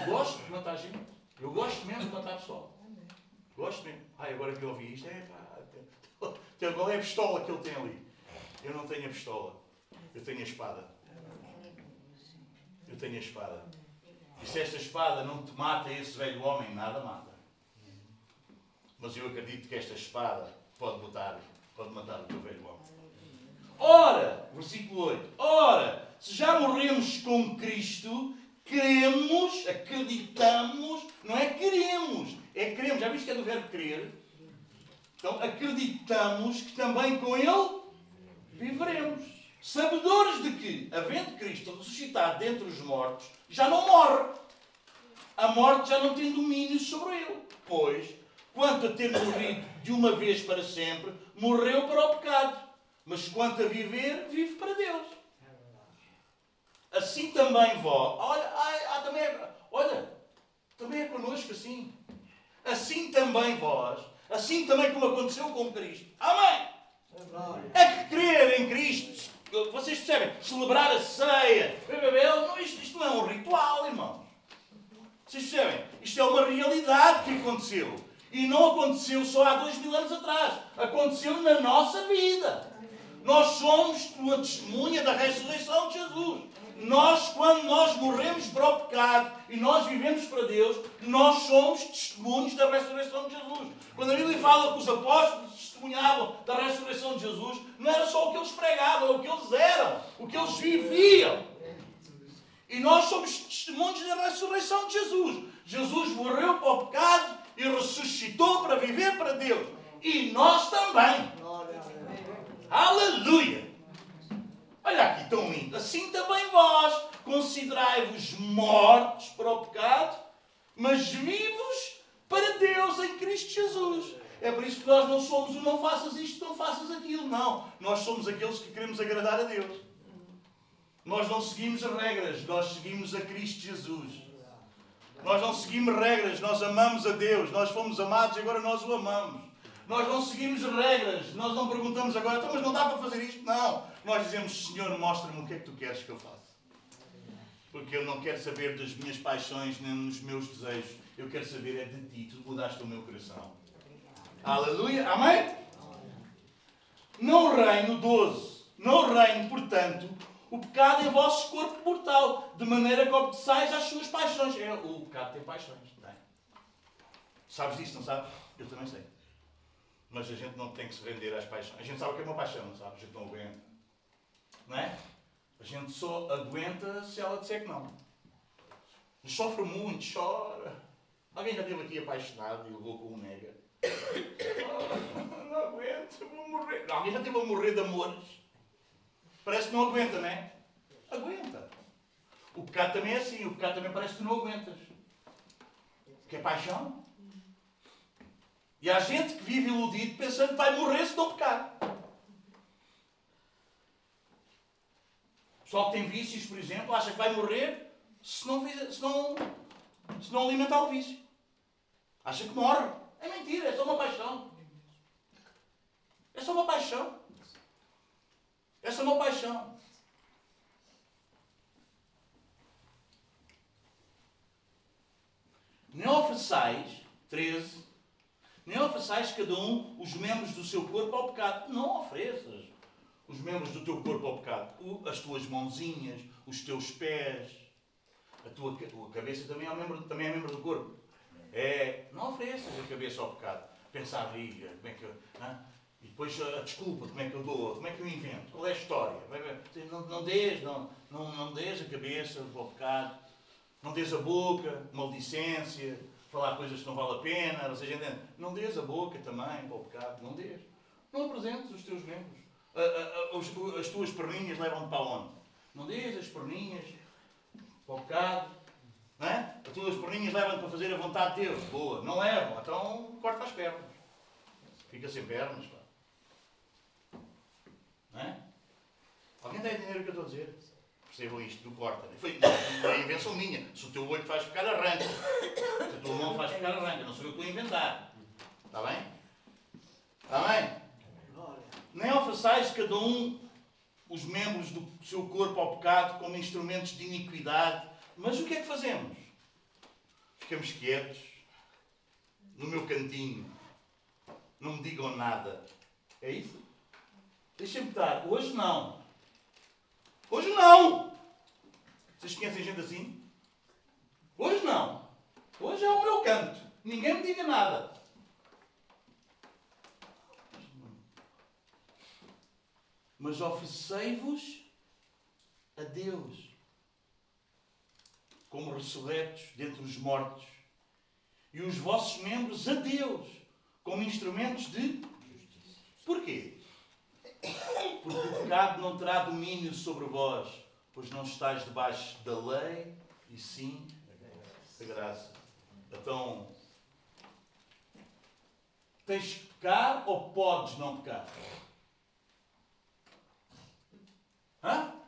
Gosto de matar gente. Eu gosto mesmo de matar pessoal. Gosto mesmo. Ai, agora que eu ouvi isto, é pá. Qual é a pistola que ele tem ali? Eu não tenho a pistola. Eu tenho a espada. Eu tenho a espada. E se esta espada não te mata esse velho homem, nada mata. Mas eu acredito que esta espada pode botar, pode matar o teu velho homem. Ora, versículo 8. Ora, se já morremos com Cristo, queremos, acreditamos, não é queremos, é queremos. Já viste que é do verbo querer? Então acreditamos que também com Ele viveremos. Sabedores de que, havendo Cristo ressuscitado dentre os mortos, já não morre. A morte já não tem domínio sobre ele. Pois, quanto a ter morrido de uma vez para sempre, morreu para o pecado. Mas quanto a viver, vive para Deus. Assim também vós. Olha, ah, também é, olha, também é connosco assim. Assim também vós. Assim também como aconteceu com Cristo. Amém. É que crer em Cristo, vocês percebem? Celebrar a ceia, não, isto, isto não é um ritual, irmãos. Vocês percebem? Isto é uma realidade que aconteceu. E não aconteceu só há dois mil anos atrás. Aconteceu na nossa vida. Nós somos uma testemunha da ressurreição de Jesus. Nós, quando nós morremos para o pecado e nós vivemos para Deus, nós somos testemunhos da ressurreição de Jesus. Quando a Bíblia fala que os apóstolos testemunhavam da ressurreição de Jesus, não era só o que eles pregavam, era o que eles eram, o que eles viviam. E nós somos testemunhos da ressurreição de Jesus. Jesus morreu para o pecado e ressuscitou para viver para Deus. E nós também. Aleluia! Olha aqui, tão lindo. Assim também vós considerai-vos mortos para o pecado, mas vivos para Deus em Cristo Jesus. É por isso que nós não somos o não faças isto, não faças aquilo. Não. Nós somos aqueles que queremos agradar a Deus. Nós não seguimos regras, nós seguimos a Cristo Jesus. Nós não seguimos regras, nós amamos a Deus. Nós fomos amados e agora nós o amamos. Nós não seguimos regras, nós não perguntamos agora, então, mas não dá para fazer isto? Não. Nós dizemos, Senhor, mostra-me o que é que tu queres que eu faça. Porque eu não quero saber das minhas paixões nem dos meus desejos. Eu quero saber é de ti. Tu mudaste o meu coração. Aleluia. Amém? Não reino 12. Não reino, portanto, o pecado em vosso corpo mortal, de maneira que obedeçais às suas paixões. É, o pecado tem paixões. Tem. Sabes disso, não sabes? Eu também sei. Mas a gente não tem que se render às paixões. A gente sabe o que é uma paixão, não sabe? A gente não aguenta. Não é? A gente só aguenta se ela disser que não. Sofre muito, chora. Alguém já esteve aqui apaixonado e levou com um nega? Não aguento, vou morrer. Alguém já esteve a morrer de amores? Parece que não aguenta, não é? Aguenta. O pecado também é assim. O pecado também parece que não aguentas. Que é paixão. E há gente que vive iludido pensando que vai morrer se não pecar. O pessoal que tem vícios, por exemplo, acha que vai morrer se não, se não, se não alimentar o vício. Acha que morre. É mentira, é só uma paixão. É só uma paixão. É uma paixão. Nem ofereçais, 13, nem ofereçais cada um os membros do seu corpo ao pecado. Não ofereças os membros do teu corpo ao pecado. As tuas mãozinhas, os teus pés, a tua a cabeça também é, membro, também é membro do corpo. É, não ofereças a cabeça ao pecado. Pensar aí, como é que. E depois a desculpa, como é que eu dou, como é que eu invento, qual é a história. Não, não dês, não, não, não dês a cabeça para o pecado, não dês a boca, maldicência, falar coisas que não vale a pena, ou seja, não dês a boca também para o pecado, não dês. Não apresentes os teus membros. As tuas perninhas levam-te para onde? Não dês as perninhas para o pecado. Não é? As tuas perninhas levam-te para fazer a vontade de Deus. Boa. Não levam. Então corta as pernas. Fica sem pernas. Pá. É? Alguém está a entender o que eu estou a dizer? Percebam isto do corta. Foi uma invenção minha. Se o teu olho faz ficar, arranca. Se a tua mão faz ficar, arranca. Não sou eu que a inventar. Está bem? Está bem? Nem ofereçais cada um os membros do seu corpo ao pecado como instrumentos de iniquidade. Mas o que é que fazemos? Ficamos quietos, no meu cantinho, não me digam nada. É isso? Deixem-me estar. Hoje não. Hoje não! Vocês conhecem gente assim? Hoje não. Hoje é o meu canto. Ninguém me diga nada. Mas oferecei-vos a Deus como ressurretos dentre os mortos e os vossos membros a Deus como instrumentos de justiça. Porquê? Porque o pecado não terá domínio sobre vós, pois não estáis debaixo da lei e sim da graça. Então, tens que pecar ou podes não pecar? Hã?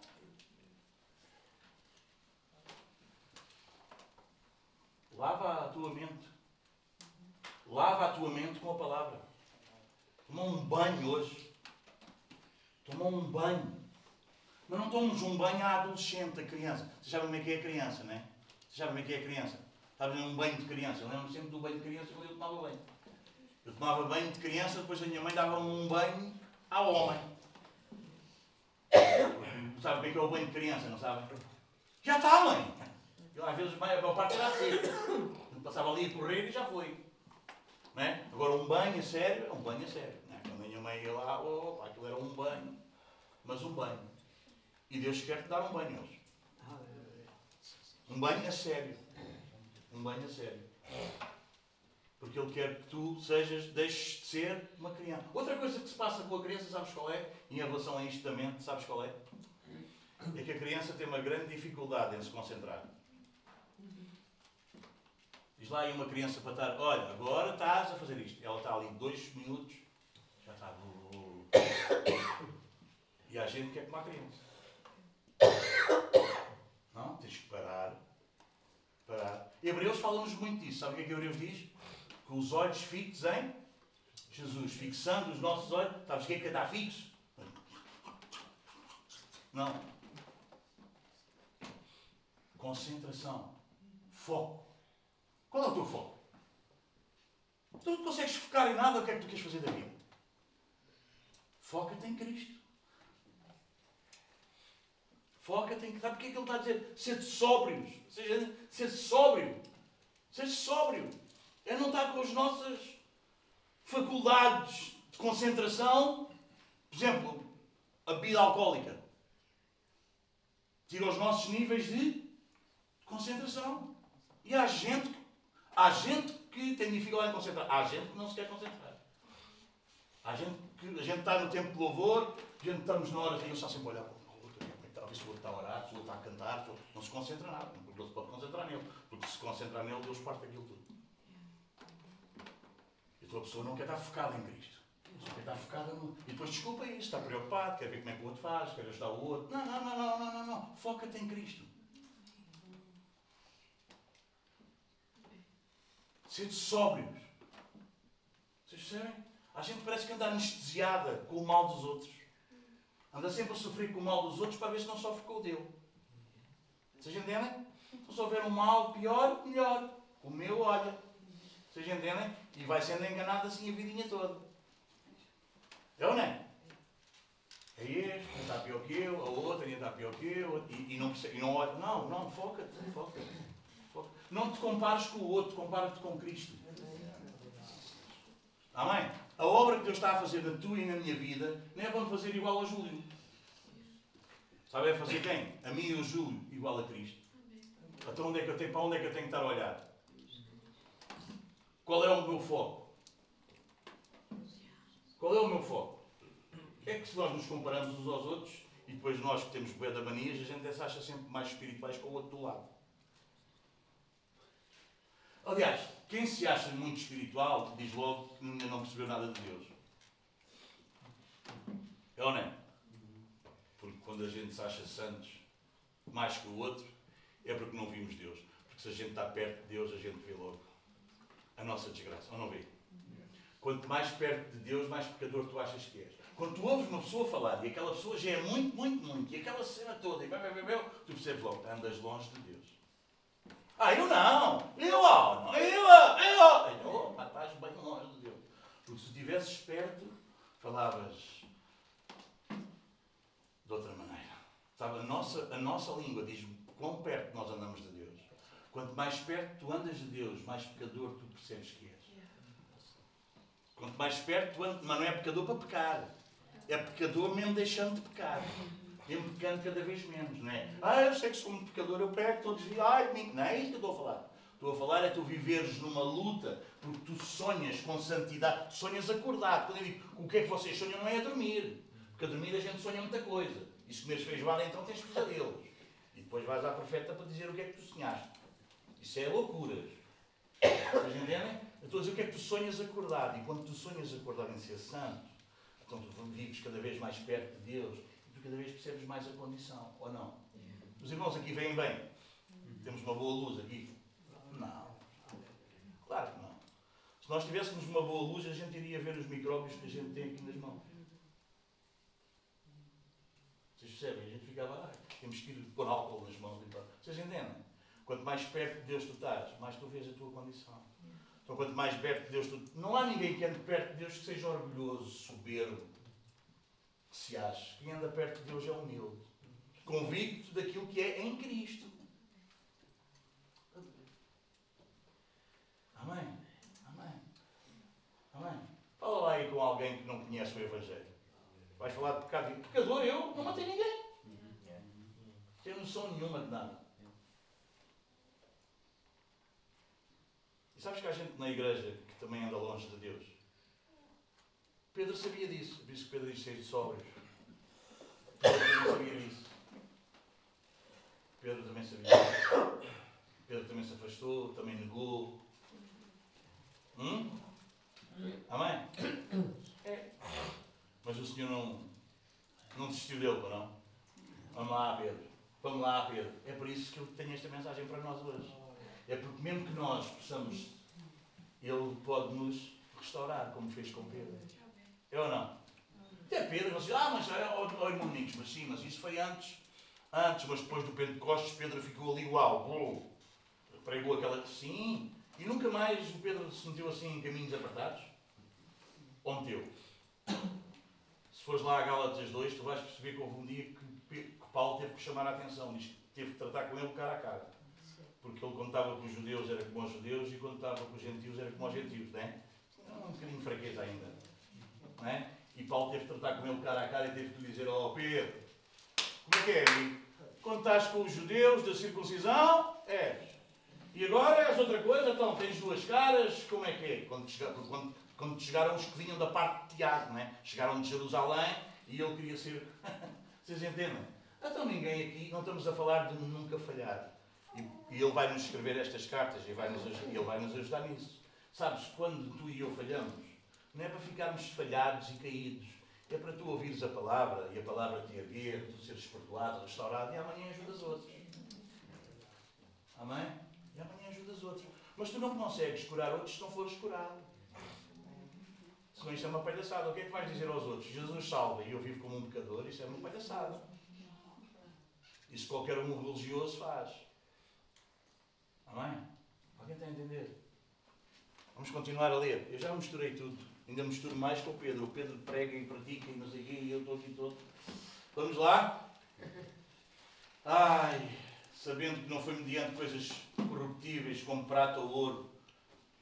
Lava a tua mente. Lava a tua mente com a palavra. Toma um banho hoje. Tomou um banho. Mas não tomamos um banho à adolescente, à criança. Vocês sabem como é que é a criança, não é? Vocês sabem como é que é a criança? Sabem um banho de criança. Eu lembro sempre do banho de criança quando eu tomava banho. Eu tomava banho de criança, depois a minha mãe dava-me um banho ao homem. Sabe bem que é o banho de criança, não sabe? Já está, mãe! Eu, às vezes a maior parte era assim. Passava ali a correr e já foi. Não é? Agora um banho a sério é um banho a sério meio lá, oh, aquilo era um banho, mas um banho. E Deus quer te dar um banho hoje. Um banho a sério. Um banho a sério. Porque Ele quer que tu sejas, deixes de ser uma criança. Outra coisa que se passa com a criança, sabes qual é? Em relação a isto da mente, sabes qual é? É que a criança tem uma grande dificuldade em se concentrar. Diz lá aí uma criança para estar, olha, agora estás a fazer isto. Ela está ali dois minutos e a gente quer a criança. Não, tens que parar. Parar. Hebreus fala-nos muito disso. Sabe o que é que Hebreus diz? Com os olhos fixos em Jesus. Fixando os nossos olhos. Sabes o que é que está fixo? Não. Concentração. Foco. Qual é o teu foco? Tu não consegues focar em nada, o que é que tu queres fazer da vida? Foca-te em Cristo. Foca-te em. Sabe porque é que ele está a dizer? Sede sóbrios. Seja, ser sóbrio. Ser sóbrio. É não estar com as nossas faculdades de concentração. Por exemplo, a bebida alcoólica. Tira os nossos níveis de concentração. E há gente, há gente que tem dificuldade em concentrar. Há gente que não se quer concentrar. Há gente que a gente está no tempo de louvor, a gente estamos na hora e está sempre a olhar para o outro, se o outro está a orar, o outro está a cantar, não se concentra nada, ele se pode concentrar nele. Porque se concentrar nele, Deus parte aquilo tudo. E a pessoa não quer estar focada em Cristo. Só quer estar focada no. E depois desculpa isso, está preocupado, quer ver como é que o outro faz, quer ajudar o outro. Não, não, não, não, não, não, não. Foca-te em Cristo. Sede sóbrios. Vocês percebem? A gente parece que anda anestesiada com o mal dos outros. Anda sempre a sofrer com o mal dos outros para ver se não sofre com o dele. Vocês entendem? Então, se houver um mal pior, melhor. O meu, olha. Vocês entendem? E vai sendo enganado assim a vidinha toda. É ou não é? É este, está pior que eu, a outra ainda está pior que eu, e, e não, e não olha. Não, não, foca-te, foca-te. Não te compares com o outro, compara-te com Cristo. Amém? A obra que Deus está a fazer na tua e na minha vida não é para fazer igual a Júlio. Sabe é fazer quem? A mim e o Júlio igual a Cristo. Então onde é que eu tenho, para onde é que eu tenho que estar a olhar? Qual é o meu foco? Qual é o meu foco? É que se nós nos comparamos uns aos outros e depois nós que temos bué manias, a gente se acha sempre mais espirituais que o outro do lado. Aliás, quem se acha muito espiritual diz logo que ainda não percebeu nada de Deus. É ou não é? Porque quando a gente se acha santos mais que o outro, é porque não vimos Deus. Porque se a gente está perto de Deus, a gente vê logo a nossa desgraça. Ou não vê? Quanto mais perto de Deus, mais pecador tu achas que és. Quando tu ouves uma pessoa falar e aquela pessoa já é muito, muito, muito, e aquela cena toda, e bem, tu percebes logo, andas longe de Deus. Ah, eu não! Eu, ó! Eu, eu, eu! Opa, estás bem longe de Deus. Porque se estivesses perto, falavas de outra maneira. Sabe, a nossa, língua diz quão perto nós andamos de Deus. Quanto mais perto tu andas de Deus, mais pecador tu percebes que és. Quanto mais perto tu andas, mas não é pecador para pecar. É pecador mesmo deixando de pecar. Mesmo pecando cada vez menos, não é? Ah, eu sei que sou um pecador, eu peco todos os dias, ai. Não é isso que eu estou a falar. Estou a falar é tu viveres numa luta, porque tu sonhas com santidade, sonhas acordado. Quando eu digo o que é que vocês sonham, não é a dormir. Porque a dormir a gente sonha muita coisa. E se comeres feijoada, então tens pesadelos. E depois vais à profeta para dizer o que é que tu sonhaste. Isso é loucuras. Vocês entendem? Eu estou a dizer o que é que tu sonhas acordado. E quando tu sonhas acordado em ser santo, então tu vives cada vez mais perto de Deus e tu cada vez percebes mais a condição. Ou não? Os irmãos aqui vêm bem. Temos uma boa luz aqui. Não. Claro que não. Se nós tivéssemos uma boa luz, a gente iria ver os micróbios que a gente tem aqui nas mãos. Vocês percebem? A gente ficava, ah, temos que ir pôr álcool nas mãos. Vocês entendem? Quanto mais perto de Deus tu estás, mais tu vês a tua condição. Então, quanto mais perto de Deus tu. Não há ninguém que ande perto de Deus que seja orgulhoso, soberbo, que se ache. Quem anda perto de Deus é humilde, convicto daquilo que é em Cristo. Amém. Amém. Amém. Fala lá aí com alguém que não conhece o Evangelho. Vais falar de pecado. Pecador, eu não matei ninguém. Tenho noção nenhuma de nada. E sabes que há gente na igreja que também anda longe de Deus? Pedro sabia disso. Por isso que Pedro diz ser sóbrios. Pedro também sabia disso. Pedro também sabia disso. Pedro também se afastou, também negou. Hum? Amém? Mas o Senhor não, não desistiu dele, não? Vamos lá, Pedro. Vamos lá, Pedro. É por isso que eu tenho esta mensagem para nós hoje. É porque mesmo que nós possamos, Ele pode nos restaurar, como fez com Pedro. É ou não? Até Pedro, vocês ah, mas é, oh, oh, irmão mas sim, mas isso foi antes. antes, mas depois do Pentecostes, Pedro ficou ali, uau, uau pregou aquela. Sim, e nunca mais o Pedro se meteu assim em caminhos apertados? Ou meteu? Se fores lá a Gálatas 2, tu vais perceber que houve um dia que, que Paulo teve que chamar a atenção, diz que teve que tratar com ele cara a cara. Porque ele contava com os judeus era como os judeus e estava com os gentios era como os gentios, não é? É um bocadinho de fraqueza ainda. Não é? E Paulo teve que tratar com ele cara a cara e teve que lhe dizer: Ó oh, Pedro, como é que é, amigo? Quando estás com os judeus da circuncisão, és. E agora és outra coisa, então tens duas caras, como é que é? Quando, quando, quando chegaram os que vinham da parte de Tiago, não é? chegaram de Jerusalém e ele queria ser. Vocês entendem? Então ninguém aqui, não estamos a falar de nunca falhar. E, e ele vai nos escrever estas cartas e vai -nos, ele vai nos ajudar nisso. Sabes, quando tu e eu falhamos, não é para ficarmos falhados e caídos. É para tu ouvires a palavra e a palavra te erguer, tu seres perdoado, restaurado e amanhã ajudas outros. Amém? E amanhã ajudas outros. Mas tu não consegues curar outros se não fores curado. Senão isto é uma palhaçada. O que é que vais dizer aos outros? Jesus salva e eu vivo como um pecador, isso é uma palhaçada. Isso qualquer um religioso faz. Amém? Alguém está a entender? Vamos continuar a ler. Eu já misturei tudo. Ainda misturo mais com o Pedro. O Pedro prega e pratica e não sei quê, e eu estou aqui todo. Vamos lá? Ai, sabendo que não foi mediante coisas corruptíveis como prata ou ouro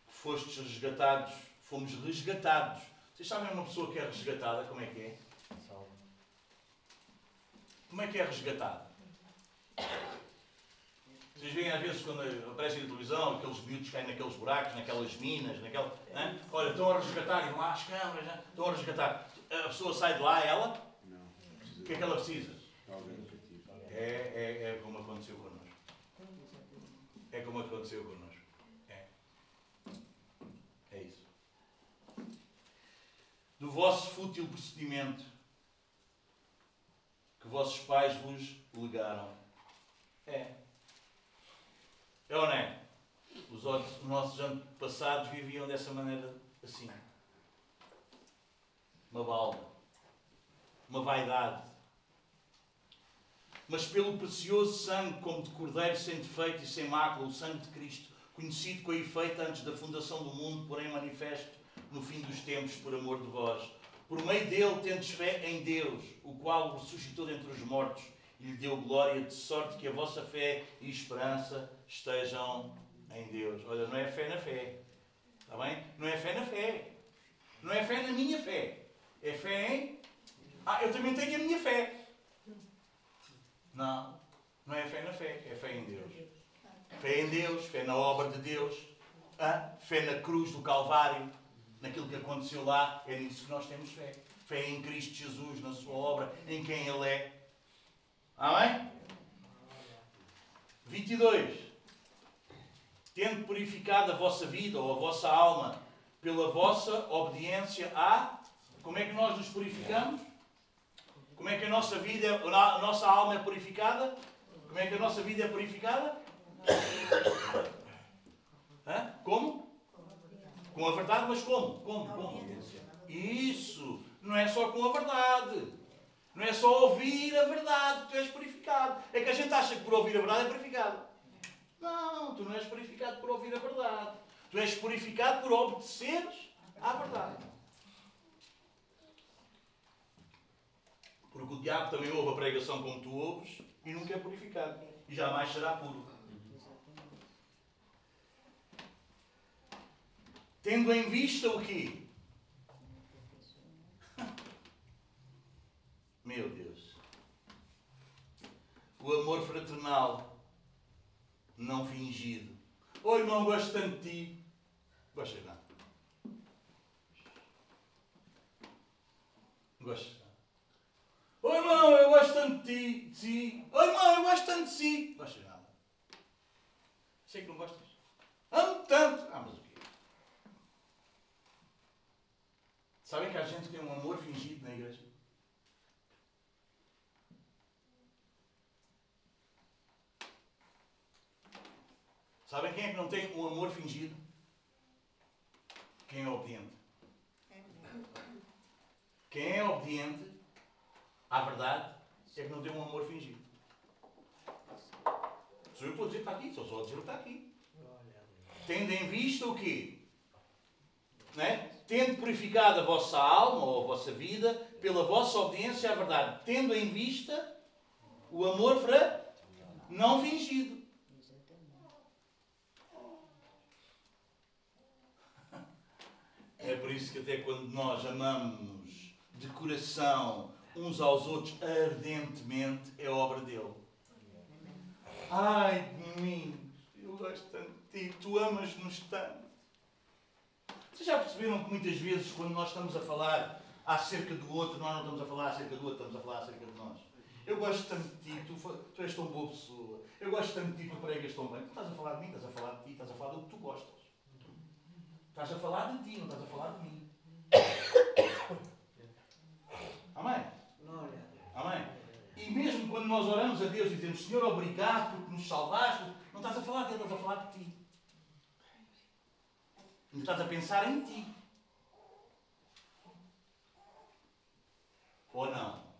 que fostes resgatados, fomos resgatados. Vocês sabem uma pessoa que é resgatada, como é que é? Como é que é resgatada? Vocês veem às vezes quando aparecem na televisão, aqueles miúdos caem naqueles buracos, naquelas minas, naquela. Hein? Olha, estão a resgatar, e lá as câmaras, hein? estão a resgatar. A pessoa sai de lá, ela? Não. O que é que ela precisa? É, é, é como aconteceu connosco. É como aconteceu connosco. É. É isso. Do vosso fútil procedimento que vossos pais vos legaram. É. É ou não é? Os, os nossos antepassados viviam dessa maneira assim. Uma balda. Uma vaidade. Mas pelo precioso sangue, como de cordeiro sem defeito e sem mácula, o sangue de Cristo, conhecido com efeito antes da fundação do mundo, porém manifesto no fim dos tempos por amor de vós. Por meio dele tendes fé em Deus, o qual ressuscitou dentre os mortos e lhe deu glória, de sorte que a vossa fé e esperança estejam em Deus. Olha, não é fé na fé. Está bem? Não é fé na fé. Não é fé na minha fé. É fé em. Ah, eu também tenho a minha fé. Não. Não é fé na fé. É fé em Deus. Fé em Deus, fé na obra de Deus. Ah, fé na cruz do Calvário. Naquilo que aconteceu lá. É nisso que nós temos fé. Fé em Cristo Jesus, na sua obra, em quem Ele é. Amém? 22. Tendo purificado a vossa vida ou a vossa alma pela vossa obediência a. Como é que nós nos purificamos? Como é que a nossa vida, a nossa alma é purificada? Como é que a nossa vida é purificada? Hã? Como? Com a verdade, mas como? Como? Como? Isso! Não é só com a verdade. Não é só ouvir a verdade, tu és purificado. É que a gente acha que por ouvir a verdade é purificado. Não, tu não és purificado por ouvir a verdade. Tu és purificado por obedeceres à verdade. Porque o diabo também ouve a pregação como tu ouves e nunca é purificado. E jamais será puro. Tendo em vista o quê? Meu Deus. O amor fraternal não fingido. Oi, irmão, gosto tanto de ti. Gosto de nada. Gosto. Oi, irmão, eu gosto tanto de ti. De si. Oi, irmão, eu gosto tanto de si. Gosto de nada. Sei que não gostas. Amo tanto. Ah, mas o quê? Sabem que há gente tem um amor fingido na igreja? Sabem quem é que não tem um amor fingido? Quem é obediente. Quem é obediente à verdade é que não tem um amor fingido. Sou eu que estou a dizer que está aqui, sou só a dizer o que está aqui. Tendo em vista o quê? Né? Tendo purificado a vossa alma ou a vossa vida pela vossa obediência à verdade, tendo em vista o amor fra não fingido. É por isso que até quando nós amamos de coração uns aos outros ardentemente, é obra dele. Ai de mim, eu gosto tanto de ti, tu amas-nos tanto. Vocês já perceberam que muitas vezes quando nós estamos a falar acerca do outro, nós não estamos a falar acerca do outro, estamos a falar acerca de nós. Eu gosto tanto de ti, tu, tu és tão boa pessoa. Eu gosto tanto de ti, tu pregas tão bem. Tu estás a falar de mim, estás a falar de ti, estás a falar do que tu gostas. Estás a falar de ti, não estás a falar de mim. Amém? Amém? E mesmo quando nós oramos a Deus e dizemos Senhor, obrigado porque nos salvaste, não estás a falar dele, estás a falar de ti. Não estás a pensar em ti. Ou não?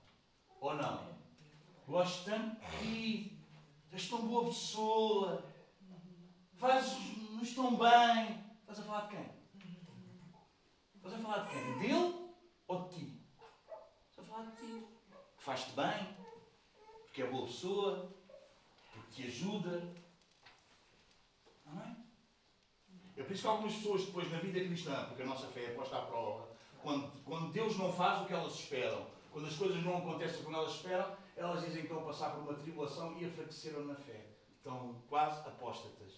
Ou não? Gosto tanto de ti. És tão boa pessoa. Fazes-nos tão bem. Estás a falar de quem? Estás a falar de quem? Dele ou de ti? Estás a falar de ti. Que faz-te bem. Porque é boa pessoa. Porque te ajuda. Amém? É por isso que algumas pessoas depois na vida cristã, porque a nossa fé é posta à prova, quando, quando Deus não faz o que elas esperam, quando as coisas não acontecem como elas esperam, elas dizem que estão a passar por uma tribulação e enfraqueceram na fé. Estão quase apóstatas.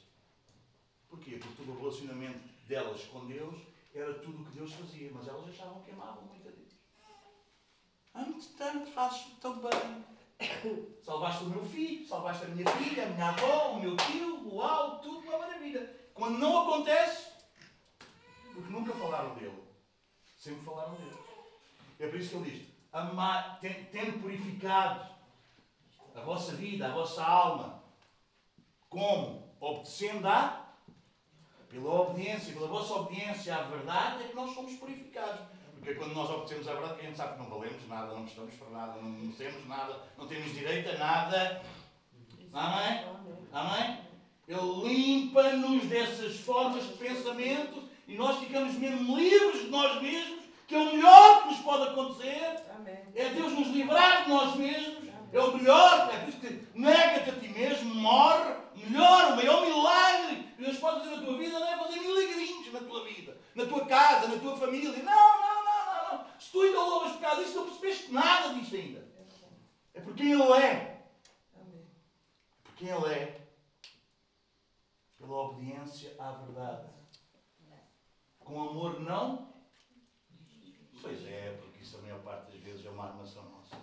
Porquê? Porque todo o relacionamento delas com Deus era tudo o que Deus fazia, mas elas achavam que amavam muito a Deus. Amo-te tanto, fazes-me tão bem. Salvaste o meu filho, salvaste a minha filha, a minha avó, o meu tio, uau, tudo uma maravilha. Quando não acontece, porque nunca falaram dele, sempre falaram dele. É por isso que ele diz: amar, tendo purificado a vossa vida, a vossa alma, como? Obedecendo a pela obediência, pela vossa obediência à verdade, é que nós somos purificados. Porque quando nós obedecemos à verdade, a gente sabe que não valemos nada, não estamos para nada, não merecemos nada, não temos direito a nada. Amém? Amém? Ele limpa-nos dessas formas de pensamento e nós ficamos mesmo livres de nós mesmos, que é o melhor que nos pode acontecer. Amém. É Deus nos livrar de nós mesmos. Amém. É o melhor. É por isso que nega-te a ti mesmo, morre. Melhor, o maior milagre que Deus pode fazer na tua vida não é fazer milagrinhos na tua vida, na tua casa, na tua família. Não, não, não, não. não. Se tu ainda louvas por causa disso, não percebeste nada disto ainda. É por quem Ele é. Amém. É por quem Ele é pela obediência à verdade. Com amor não? Pois é, porque isso a maior parte das vezes é uma armação nossa.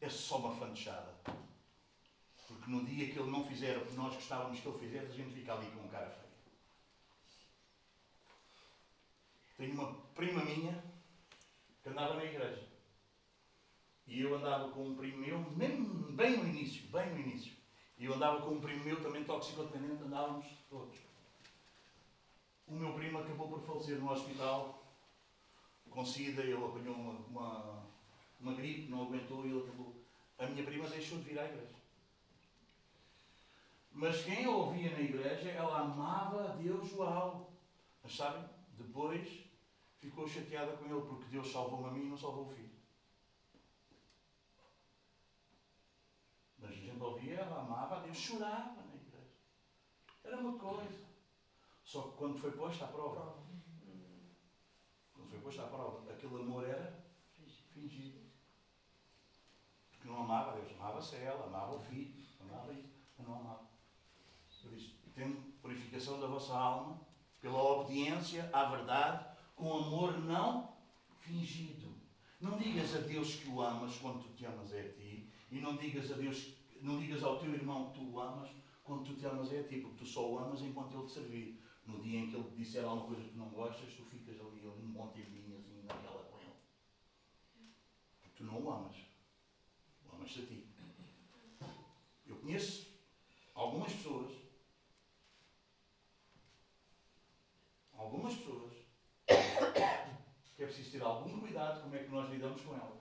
É só uma fantochada. Porque no dia que ele não fizer o que nós gostávamos que ele fizesse, a gente fica ali com um cara feio. Tenho uma prima minha que andava na igreja. E eu andava com um primo meu, mesmo bem no início, bem no início. E eu andava com um primo meu, também toxicodependente, andávamos todos. O meu primo acabou por falecer no hospital com sida, ele apanhou uma, uma, uma gripe, não aguentou e ele acabou. A minha prima deixou de vir à igreja. Mas quem a ouvia na igreja, ela amava a Deus uau. Mas sabem, depois ficou chateada com ele porque Deus salvou-me a mim e não salvou o filho. Mas a gente ouvia, ela amava a Deus, chorava na igreja. Era uma coisa. Só que quando foi posta à prova, quando foi posta à prova, aquele amor era fingido. Porque não amava a Deus, amava-se ela, amava o filho, amava isso, mas não amava. Por isso, tem purificação da vossa alma pela obediência à verdade, com amor não fingido. Não digas a Deus que o amas quando tu te amas é a ti, e não digas a Deus, não digas ao teu irmão que tu o amas quando tu te amas é a ti, porque tu só o amas enquanto ele te servir. No dia em que ele te disser alguma coisa que não gostas, tu ficas ali um bom tempinho assim naquela com ele. Porque tu não o amas. O amas a ti. Eu conheço algumas pessoas, algumas pessoas, que é preciso ter algum cuidado como é que nós lidamos com elas,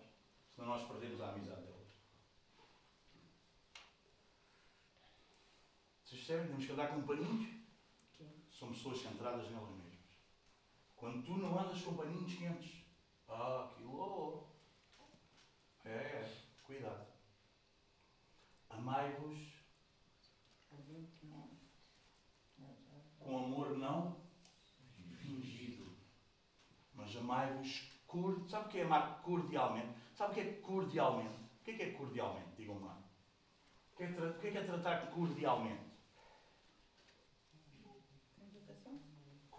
senão nós perdemos a amizade delas. Percebem? Temos que andar com paninhos. São pessoas centradas nelas mesmas. Quando tu não andas com paninhos quentes, ah, aquilo, oh, oh. é, é, cuidado. Amai-vos com amor não fingido, mas amai-vos cordialmente. Sabe o que é amar cordialmente? Sabe o que é cordialmente? O que é que é cordialmente? Digam-me lá. O que é, o que é, que é tratar cordialmente?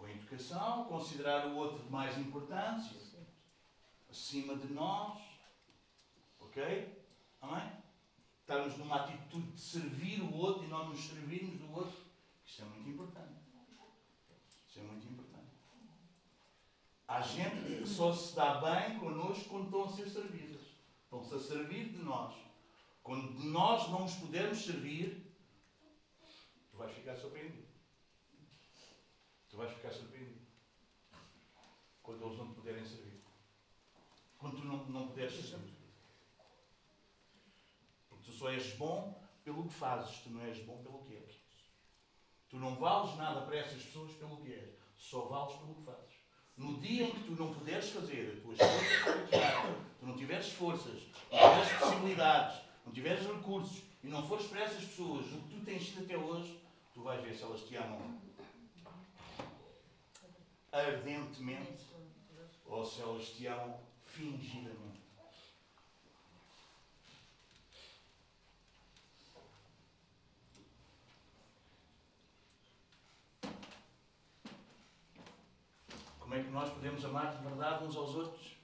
Com educação, considerar o outro de mais importância, acima de nós. Ok? Amém? Estarmos numa atitude de servir o outro e não nos servirmos do outro. Isto é muito importante. Isso é muito importante. Há gente que só se dá bem connosco quando estão a ser servidas. Estão-se a servir de nós. Quando nós não os pudermos servir, tu vais ficar surpreendido. Tu vais ficar surpreendido. Quando eles não te puderem servir. Quando tu não, não puderes servir. Porque tu só és bom pelo que fazes, tu não és bom pelo que és. Tu não vales nada para essas pessoas pelo que és. Só vales pelo que fazes. No dia em que tu não puderes fazer as tuas coisas, tu não tiveres forças, não tiveres possibilidades, não tiveres recursos e não fores para essas pessoas o que tu tens sido até hoje, tu vais ver se elas te amam ardentemente ou amam fingidamente. Como é que nós podemos amar de verdade uns aos outros?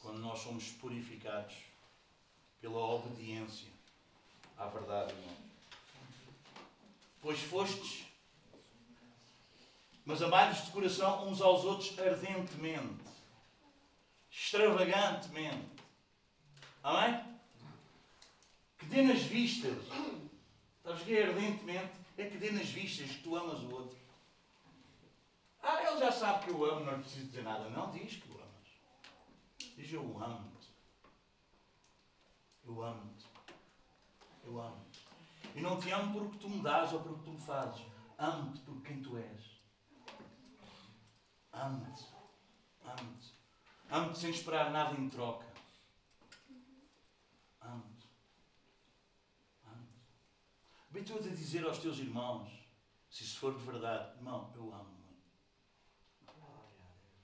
Quando nós somos purificados pela obediência à verdade, irmão. Pois fostes, mas amai-vos de coração uns aos outros ardentemente, extravagantemente. Amém? Que dê nas vistas. Sabes que é ardentemente? É que dê nas vistas que tu amas o outro. Ah, ele já sabe que eu amo, não preciso dizer nada. Não, diz que o amas. Diz eu amo-te. Eu amo-te. Eu amo-te. E não te amo porque tu me dás ou porque tu me fazes. Amo-te por quem tu és. Amo-te. Amo-te. Amo-te sem esperar nada em troca. Amo-te. Amo-te. Tu a dizer aos teus irmãos, se isso for de verdade, irmão, eu amo.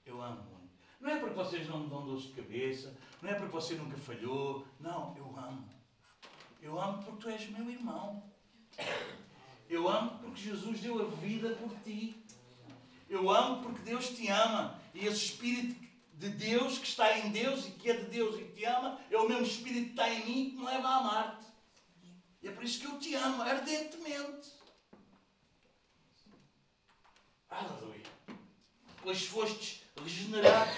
Eu amo muito. Não é porque vocês não me dão dores de cabeça, não é porque você nunca falhou. Não, eu amo. Eu amo porque tu és meu irmão. Eu amo porque Jesus deu a vida por ti. Eu amo porque Deus te ama. E esse Espírito de Deus que está em Deus e que é de Deus e que te ama, é o mesmo Espírito que está em mim que me leva a amar-te. E é por isso que eu te amo ardentemente. Aleluia. Pois fostes regenerado,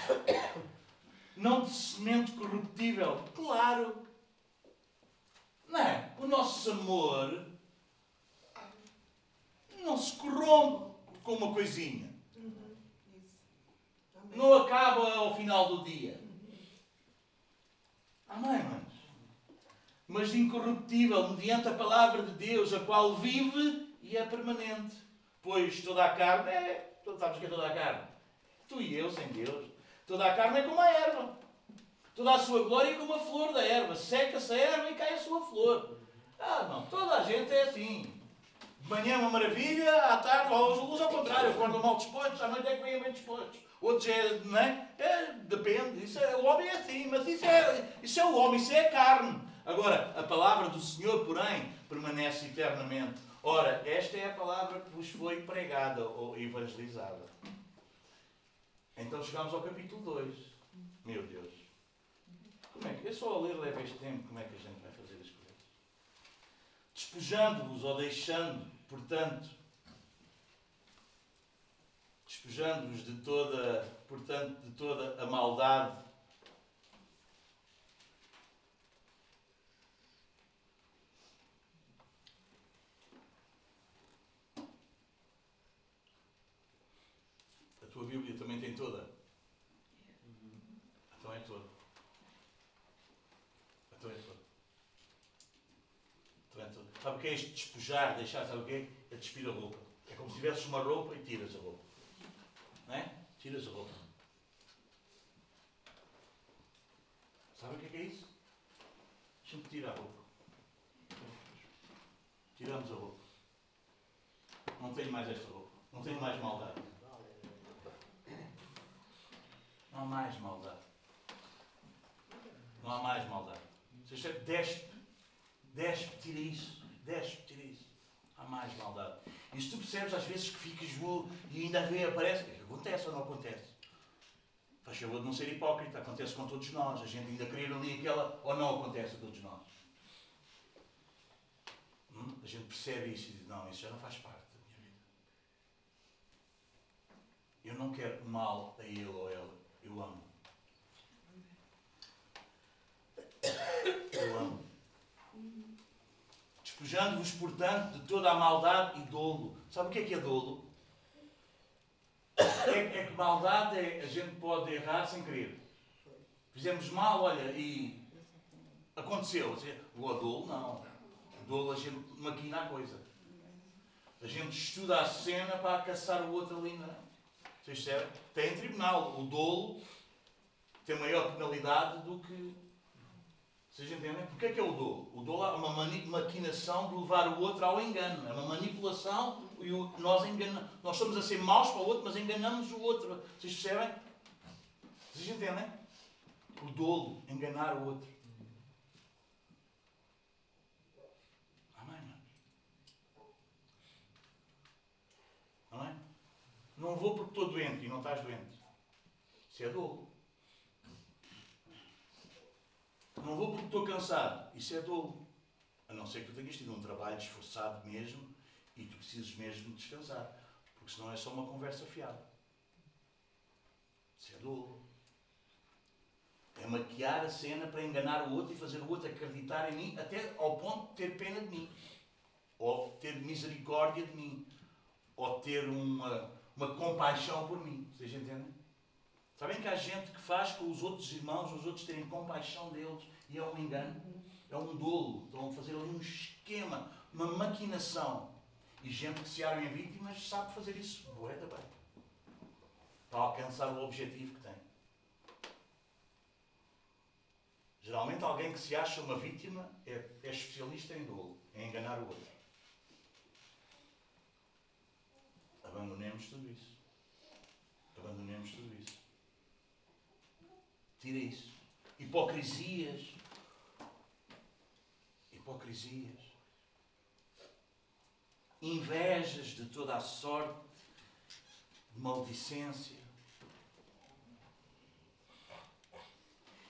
não de semente corruptível. Claro. Não é? O nosso amor não se corrompe com uma coisinha. Não acaba ao final do dia. Amém, mães? Mas incorruptível, mediante a palavra de Deus, a qual vive e é permanente. Pois toda a carne é. Tu sabes que é toda a carne? Tu e eu sem Deus. Toda a carne é como a erva. Toda a sua glória é como a flor da erva. Seca-se a erva e cai a sua flor. Ah, não. Toda a gente é assim. De manhã é uma maravilha, à tarde, ou alguns ao contrário, acordam mal dispostos, à noite é que vêm bem dispostos. Outros é, não é? é depende. Isso é, o homem é assim, mas isso é, isso é o homem, isso é a carne. Agora, a palavra do Senhor, porém, permanece eternamente. Ora, esta é a palavra que vos foi pregada ou evangelizada. Então chegamos ao capítulo 2. Meu Deus. Como é que. Eu só a ler leva este tempo, como é que a gente vai fazer as coisas? Despejando-vos ou deixando, portanto, despejando-vos de toda, portanto, de toda a maldade. A tua Bíblia também tem toda. Então é toda. Então é toda. Então é toda. Sabe o que é isto? Despojar, deixar, sabe o que é? É despir a roupa. É como se tivesses uma roupa e tiras a roupa. Não é? Tiras a roupa. Sabe o que é, que é isso? Deixa-me tirar a roupa. Tiramos a roupa. Não tenho mais esta roupa. Não tenho mais maldade. Não há mais maldade. Não há mais maldade. Você despe, despe, tira isso. Despe, tira isso. Há mais maldade. E se tu percebes às vezes que ficas voo e ainda vê, aparece, acontece ou não acontece? Faz favor de não ser hipócrita, acontece com todos nós. A gente ainda querer ali aquela, ou não acontece a todos nós. Hum? A gente percebe isso e diz, não, isso já não faz parte da minha vida. Eu não quero mal a ele ou ela. Eu amo. Eu amo. Despojando-vos, portanto, de toda a maldade e dolo. Sabe o que é que é dolo? É, é que maldade é a gente pode errar sem querer. Fizemos mal, olha, e aconteceu. O adolo não. O dolo a gente maquina a coisa. A gente estuda a cena para caçar o outro ali na. Vocês percebem? Tem tribunal. O dolo tem maior penalidade do que. Vocês entendem? Porquê é que é o dolo? O dolo é uma maquinação de levar o outro ao engano. É uma manipulação e nós enganamos. Nós estamos a ser maus para o outro, mas enganamos o outro. Vocês percebem? Vocês entendem? O dolo, enganar o outro. Amém, Amém? Não vou porque estou doente e não estás doente. Isso é dolo. Não vou porque estou cansado. Isso é dolo. A não ser que tu tenhas tido um trabalho esforçado mesmo e tu precisas mesmo descansar. Porque senão é só uma conversa fiada. Isso é dolo. É maquiar a cena para enganar o outro e fazer o outro acreditar em mim, até ao ponto de ter pena de mim. Ou ter misericórdia de mim. Ou ter uma, uma compaixão por mim. Vocês entendem? Sabem que há gente que faz com os outros irmãos, os outros terem compaixão deles, e é um engano, é um dolo. Estão a fazer ali um esquema, uma maquinação. E gente que se arma em vítimas sabe fazer isso boa bem. Para alcançar o objetivo que tem. Geralmente alguém que se acha uma vítima é, é especialista em dolo, em enganar o outro. Abandonemos tudo isso. Abandonemos tudo isso. Tira isso. Hipocrisias. Hipocrisias invejas de toda a sorte, maldicência.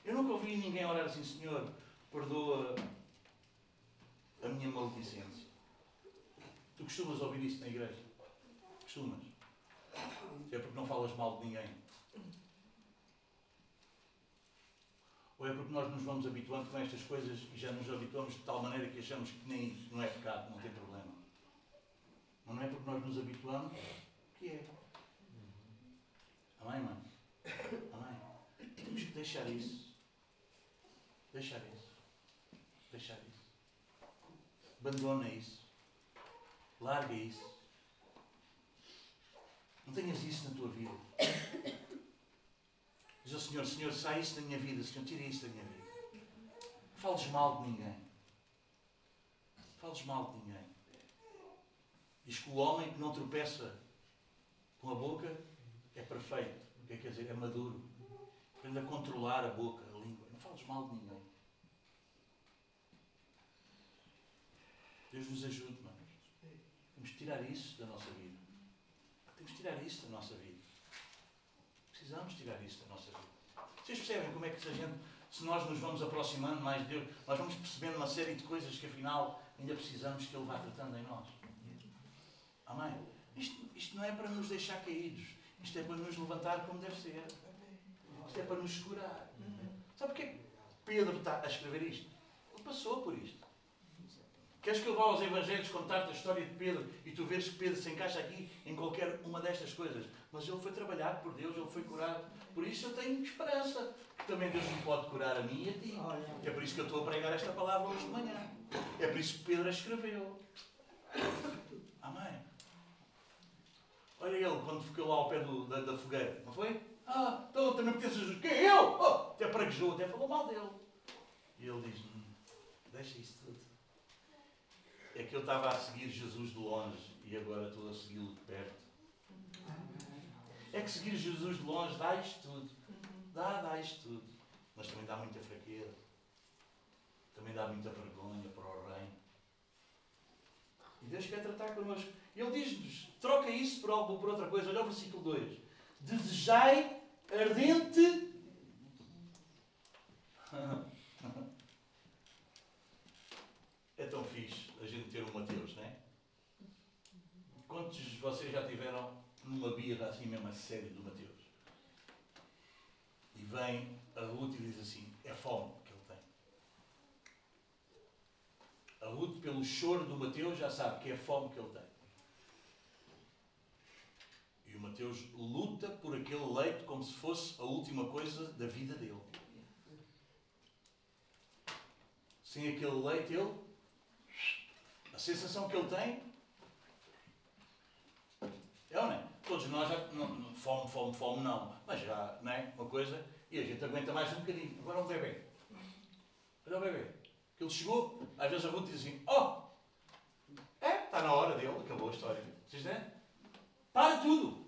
Eu nunca ouvi ninguém orar assim, Senhor, perdoa a minha maldicência. Tu costumas ouvir isso na igreja? Costumas? É porque não falas mal de ninguém. Ou é porque nós nos vamos habituando com estas coisas e já nos habituamos de tal maneira que achamos que nem isso não é pecado, não tem problema. Mas não é porque nós nos habituamos que é. Amém, mãe? Amém? Temos que deixar isso. Deixar isso. Deixar isso. Abandona isso. Larga isso. Não tenhas isso na tua vida. Diz ao Senhor, Senhor, sai isso da minha vida. Senhor, tira isso da minha vida. Não fales mal de ninguém. Não fales mal de ninguém. Diz que o homem que não tropeça com a boca é perfeito. O que é que quer dizer? É maduro. Aprende a controlar a boca, a língua. Não fales mal de ninguém. Deus nos ajude, irmãos. Temos que tirar isso da nossa vida. Temos que tirar isso da nossa vida. Precisamos tirar isso da nossa vida. Vocês percebem como é que se a gente, se nós nos vamos aproximando mais de Deus, nós vamos percebendo uma série de coisas que afinal ainda precisamos que Ele vá tratando em nós. Amém? Isto, isto não é para nos deixar caídos. Isto é para nos levantar como deve ser. Isto é para nos segurar. Sabe porquê Pedro está a escrever isto? Ele passou por isto. Queres que eu vá aos Evangelhos contar-te a história de Pedro e tu vês que Pedro se encaixa aqui em qualquer uma destas coisas? Mas ele foi trabalhado por Deus, ele foi curado. Por isso eu tenho esperança também Deus me pode curar a mim e a ti. É por isso que eu estou a pregar esta palavra hoje de manhã. É por isso que Pedro a escreveu. Amém. Olha ele quando ficou lá ao pé do, da, da, fogueira, não foi? Ah, então também pertence a Jesus. Quem? Eu? Oh, até praguejou, até falou mal dele. E ele diz: hum, Deixa isso tudo. É que eu estava a seguir Jesus de longe e agora estou a segui-lo de perto. É que seguir Jesus de longe dá isto tudo. Dá, dá isto tudo. Mas também dá muita fraqueza. Também dá muita vergonha para o reino. E Deus quer tratar connosco. Ele diz-nos: troca isso por, algo, por outra coisa. Olha o versículo 2. Desejai ardente. É tão fixe a gente ter um Mateus, não é? Quantos de vocês já tiveram numa birra assim mesmo a série do Mateus? E vem a Ruth e diz assim: é fome que ele tem. A Ruth, pelo choro do Mateus, já sabe que é fome que ele tem. E o Mateus luta por aquele leite como se fosse a última coisa da vida dele. Sem aquele leite, ele. A sensação que ele tem. É não é? Todos nós já. Não, não, fome, fome, fome, não. Mas já, não é? Uma coisa. E a gente aguenta mais um bocadinho. Agora um bebê. Olha o bebê. Que ele chegou, às vezes a Ruth diz assim: Oh! É, está na hora dele, acabou a história. Vocês entendem? Para tudo!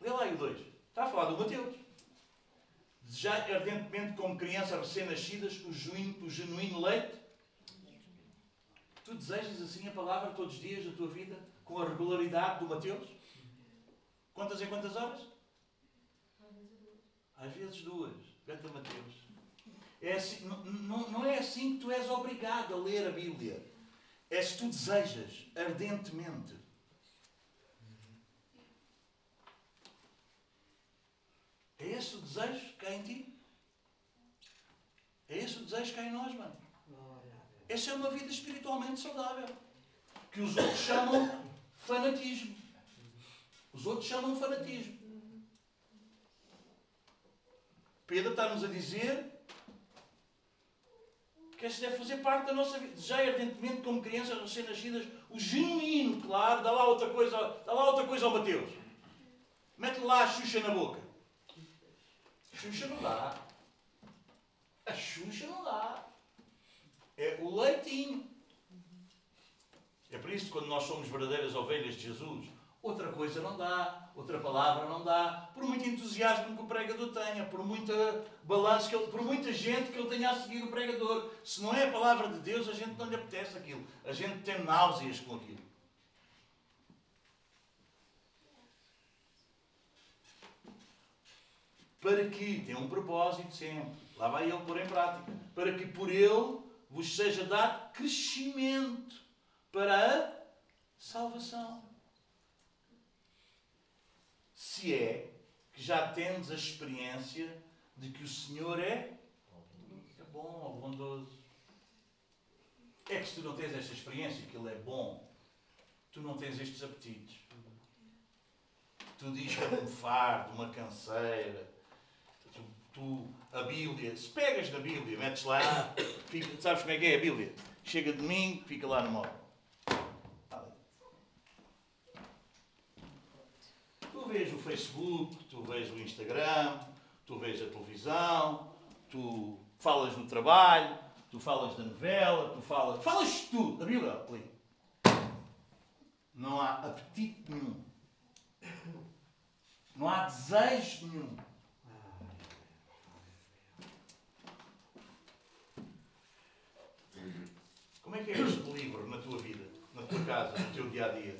Lê lá aí o 2. Está a falar do Mateus. Desejai ardentemente, como crianças recém-nascidas, o, o genuíno leite. Tu desejas assim a palavra todos os dias da tua vida, com a regularidade do Mateus? Quantas em quantas horas? Às vezes duas. Gata Mateus. É assim, não, não, não é assim que tu és obrigado a ler a Bíblia. É se tu desejas ardentemente. É esse o desejo que há em ti? É esse o desejo que há em nós, mano? Essa é uma vida espiritualmente saudável. Que os outros chamam fanatismo. Os outros chamam fanatismo. Pedro está-nos a dizer que esta deve fazer parte da nossa vida. Já ardentemente, como crianças recém-nascidas, o genuíno, claro, dá lá outra coisa, dá lá outra coisa ao Mateus. Mete lá a Xuxa na boca. Xuxa não dá. A Xuxa não dá. É o leitinho. É por isso que quando nós somos verdadeiras ovelhas de Jesus, outra coisa não dá, outra palavra não dá, por muito entusiasmo que o pregador tenha, por muita balanço que ele, por muita gente que ele tenha a seguir o pregador. Se não é a palavra de Deus, a gente não lhe apetece aquilo. A gente tem náuseas com aquilo. para que, tem um propósito sempre, lá vai ele pôr em prática, para que por ele vos seja dado crescimento para a salvação. Se é que já temos a experiência de que o Senhor é, é bom, é bondoso. É que se tu não tens esta experiência que Ele é bom, tu não tens estes apetites. Tu dizes que é um fardo, uma canseira, tu, a Bíblia, se pegas na Bíblia, metes lá, fica, sabes como é que é a Bíblia? Chega de mim, fica lá no móvel. Tu vês o Facebook, tu vês o Instagram, tu vês a televisão, tu falas no trabalho, tu falas da novela, tu falas. Falas tudo, a Bíblia, ali. Não há apetite nenhum. Não há desejo nenhum. Como é que é este livro na tua vida, na tua casa, no teu dia a dia?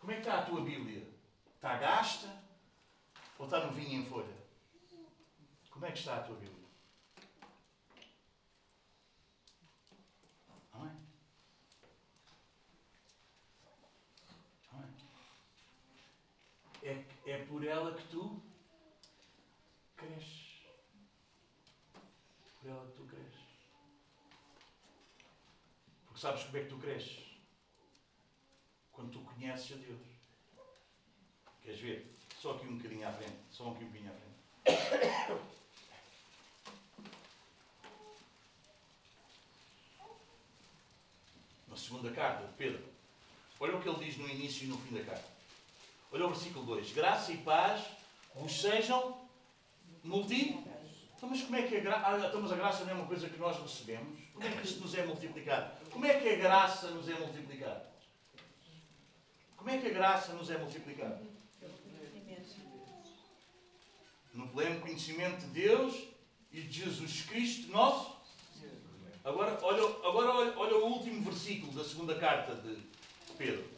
Como é que está a tua Bíblia? Está gasta? Ou está no vinho em folha? Como é que está a tua Bíblia? Não é? Não é? É, é por ela que tu cresces. por ela que tu cresces. Sabes como é que tu cresces? Quando tu conheces a Deus. Queres ver? Só aqui um bocadinho à frente. Só aqui um bocadinho à frente. Na segunda carta de Pedro. Olha o que ele diz no início e no fim da carta. Olha o versículo 2. Graça e paz vos sejam multiplicados. Então, mas como é que a graça. Ah, então, mas a graça não é uma coisa que nós recebemos? Como é que isto nos é multiplicado? Como é que a graça nos é multiplicada? Como é que a graça nos é multiplicada? No pleno conhecimento de Deus e de Jesus Cristo, nosso. Agora, olha, agora olha, olha o último versículo da segunda carta de Pedro.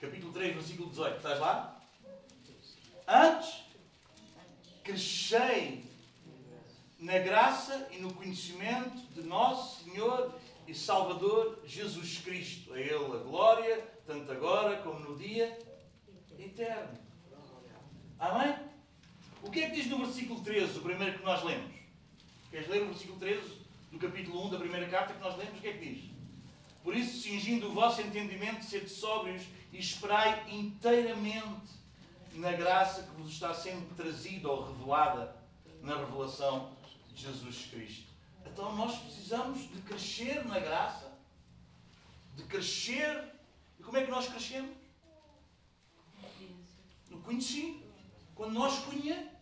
Capítulo 3, versículo 18. Estás lá? Antes, crescei na graça e no conhecimento de nosso Senhor e Salvador Jesus Cristo. A Ele a glória, tanto agora como no dia eterno. Amém? O que é que diz no versículo 13, o primeiro que nós lemos? Queres ler o versículo 13 do capítulo 1 da primeira carta que nós lemos? O que é que diz? Por isso, cingindo o vosso entendimento, sede sóbrios e esperai inteiramente na graça que vos está sendo trazida ou revelada na revelação Jesus Cristo. Então nós precisamos de crescer na graça, de crescer. E como é que nós crescemos? No conhecido. Quando nós conhecemos.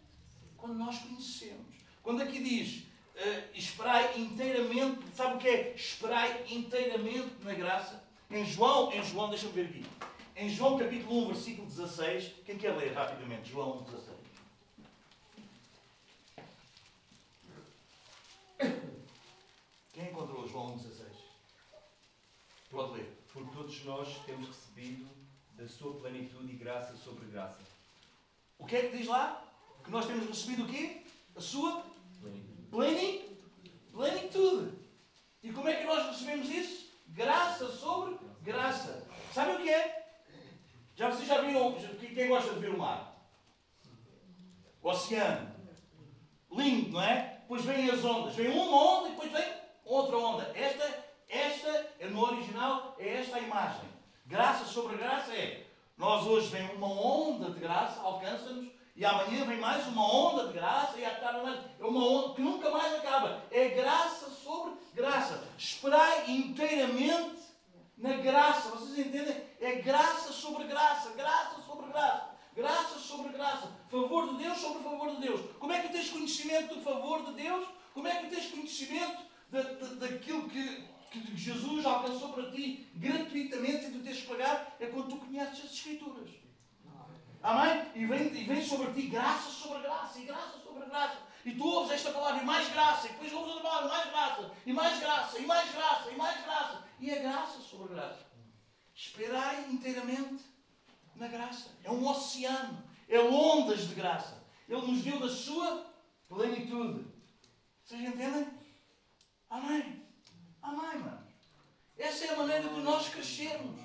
Quando nós conhecemos. Quando aqui diz uh, esperai inteiramente, sabe o que é? Esperai inteiramente na graça. Em João, em João, deixa-me ver aqui. Em João capítulo 1, versículo 16, quem quer ler rapidamente? João 1, 16. Quem encontrou João 1, 16? Pode ler. Porque todos nós temos recebido da sua plenitude e graça sobre graça. O que é que diz lá? Que nós temos recebido o quê? A sua plenitude. Plenitude. E como é que nós recebemos isso? Graça sobre graça. Sabe o que é? Já vocês já viram, quem gosta de ver o mar? O oceano. Lindo, não é? Depois vêm as ondas. Vem uma onda e depois vem outra onda. Esta, esta, no original, é esta a imagem. Graça sobre graça é. Nós hoje vem uma onda de graça, alcança-nos, e amanhã vem mais uma onda de graça, e à tarde mais. É uma onda que nunca mais acaba. É graça sobre graça. Esperai inteiramente na graça. Vocês entendem? É graça sobre graça, graça sobre graça, graça sobre graça, favor de Deus sobre favor de Deus. Como é que tens conhecimento do favor de Deus? Como é que tens conhecimento da, da, daquilo que, que Jesus alcançou para ti gratuitamente e tu tens que pagar? É quando tu conheces as Escrituras. Amém? E vem, e vem sobre ti graça sobre graça e graça sobre graça. E tu ouves esta palavra e mais graça, e depois ouves outra palavra mais graça, e mais graça, e mais graça, e mais graça. E é graça sobre graça. Esperai inteiramente na graça. É um oceano. É ondas de graça. Ele nos deu da sua plenitude. Vocês entendem? Amém. Amém, mano. Essa é a maneira de nós crescermos.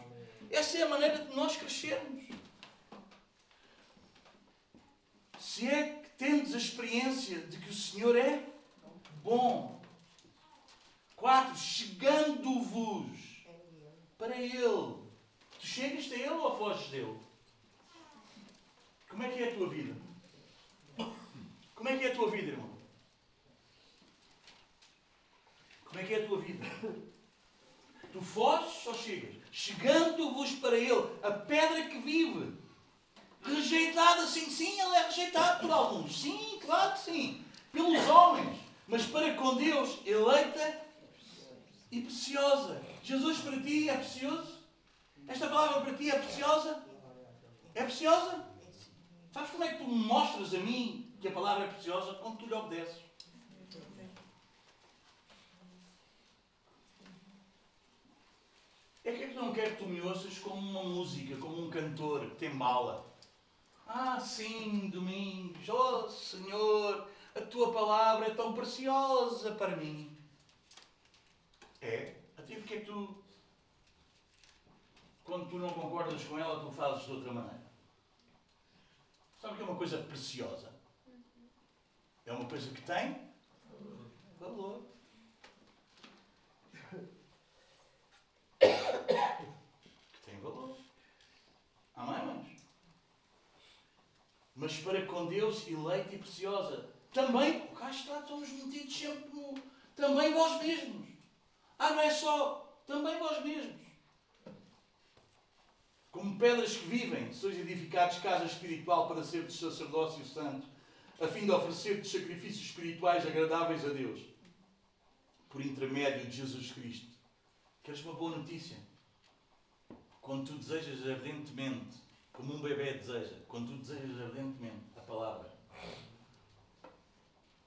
Essa é a maneira de nós crescermos. Se é que temos a experiência de que o Senhor é bom. Quatro, chegando-vos para Ele. Tu chegas a Ele ou foges dele? Como é que é a tua vida? Como é que é a tua vida, irmão? Como é que é a tua vida? Tu foges ou chegas? Chegando-vos para Ele, a pedra que vive. Rejeitada, sim, sim, Ele é rejeitado por alguns. Sim, claro que sim. Pelos homens. Mas para com Deus, eleita e preciosa. Jesus para ti é precioso? Esta palavra para ti é preciosa? É preciosa? Sabes como é que tu mostras a mim que a palavra é preciosa? Quando tu lhe obedeces. É que é que não quero que tu me ouças como uma música, como um cantor que tem bala. Ah, sim, Domingos, oh Senhor, a tua palavra é tão preciosa para mim. É? Até porque é que tu, quando tu não concordas com ela, tu fazes de outra maneira? Sabe o que é uma coisa preciosa? É uma coisa que tem valor. Que tem valor. Amém, irmãos? Mas para com Deus eleita e preciosa. Também, cá está, somos metidos sempre no. Também vós mesmos. Ah, não é só. Também vós mesmos. Como pedras que vivem, sois edificados casa espiritual para ser de sacerdócio santo, a fim de oferecer-te sacrifícios espirituais agradáveis a Deus, por intermédio de Jesus Cristo. Queres uma boa notícia? Quando tu desejas ardentemente, como um bebê deseja, quando tu desejas ardentemente a palavra.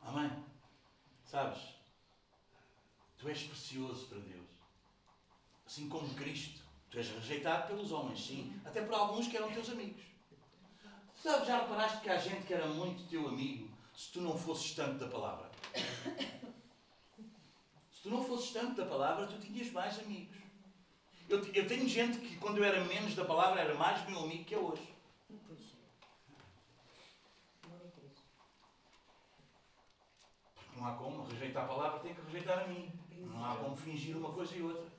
Amém? Sabes? Tu és precioso para Deus. Assim como Cristo. Tu és rejeitado pelos homens, sim. Até por alguns que eram teus amigos. Sabe, já reparaste que há gente que era muito teu amigo se tu não fosses tanto da palavra? Tu não fosses tanto da palavra, tu tinhas mais amigos. Eu, eu tenho gente que quando eu era menos da palavra era mais meu amigo que é hoje. Porque não há como rejeitar a palavra, tem que rejeitar a mim. Não há como fingir uma coisa e outra.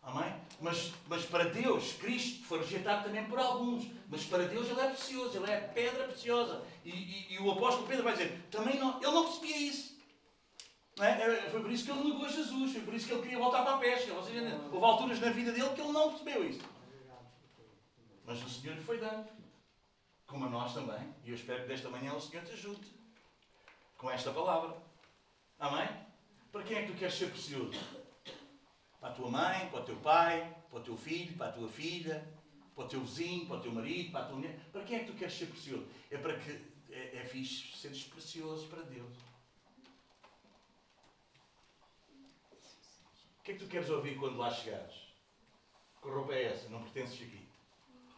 Amém? Mas, mas para Deus, Cristo foi rejeitado também por alguns. Mas para Deus ele é precioso, ele é pedra preciosa. E, e, e o apóstolo Pedro vai dizer, também não, ele não percebia isso. Não é? foi por isso que ele negou Jesus, foi por isso que ele queria voltar para a pesca. Houve alturas na vida dele que ele não percebeu isso. Mas o Senhor lhe foi dando. Como a nós também. E eu espero que desta manhã o Senhor te ajude com esta palavra. Amém? Para quem é que tu queres ser precioso? Para a tua mãe, para o teu pai, para o teu filho, para a tua filha, para o teu vizinho, para o teu marido, para a tua mulher. Para quem é que tu queres ser precioso? É para que é, é fixe seres precioso para Deus. Que é que tu queres ouvir quando lá chegares? Que roupa é essa? Não pertences aqui.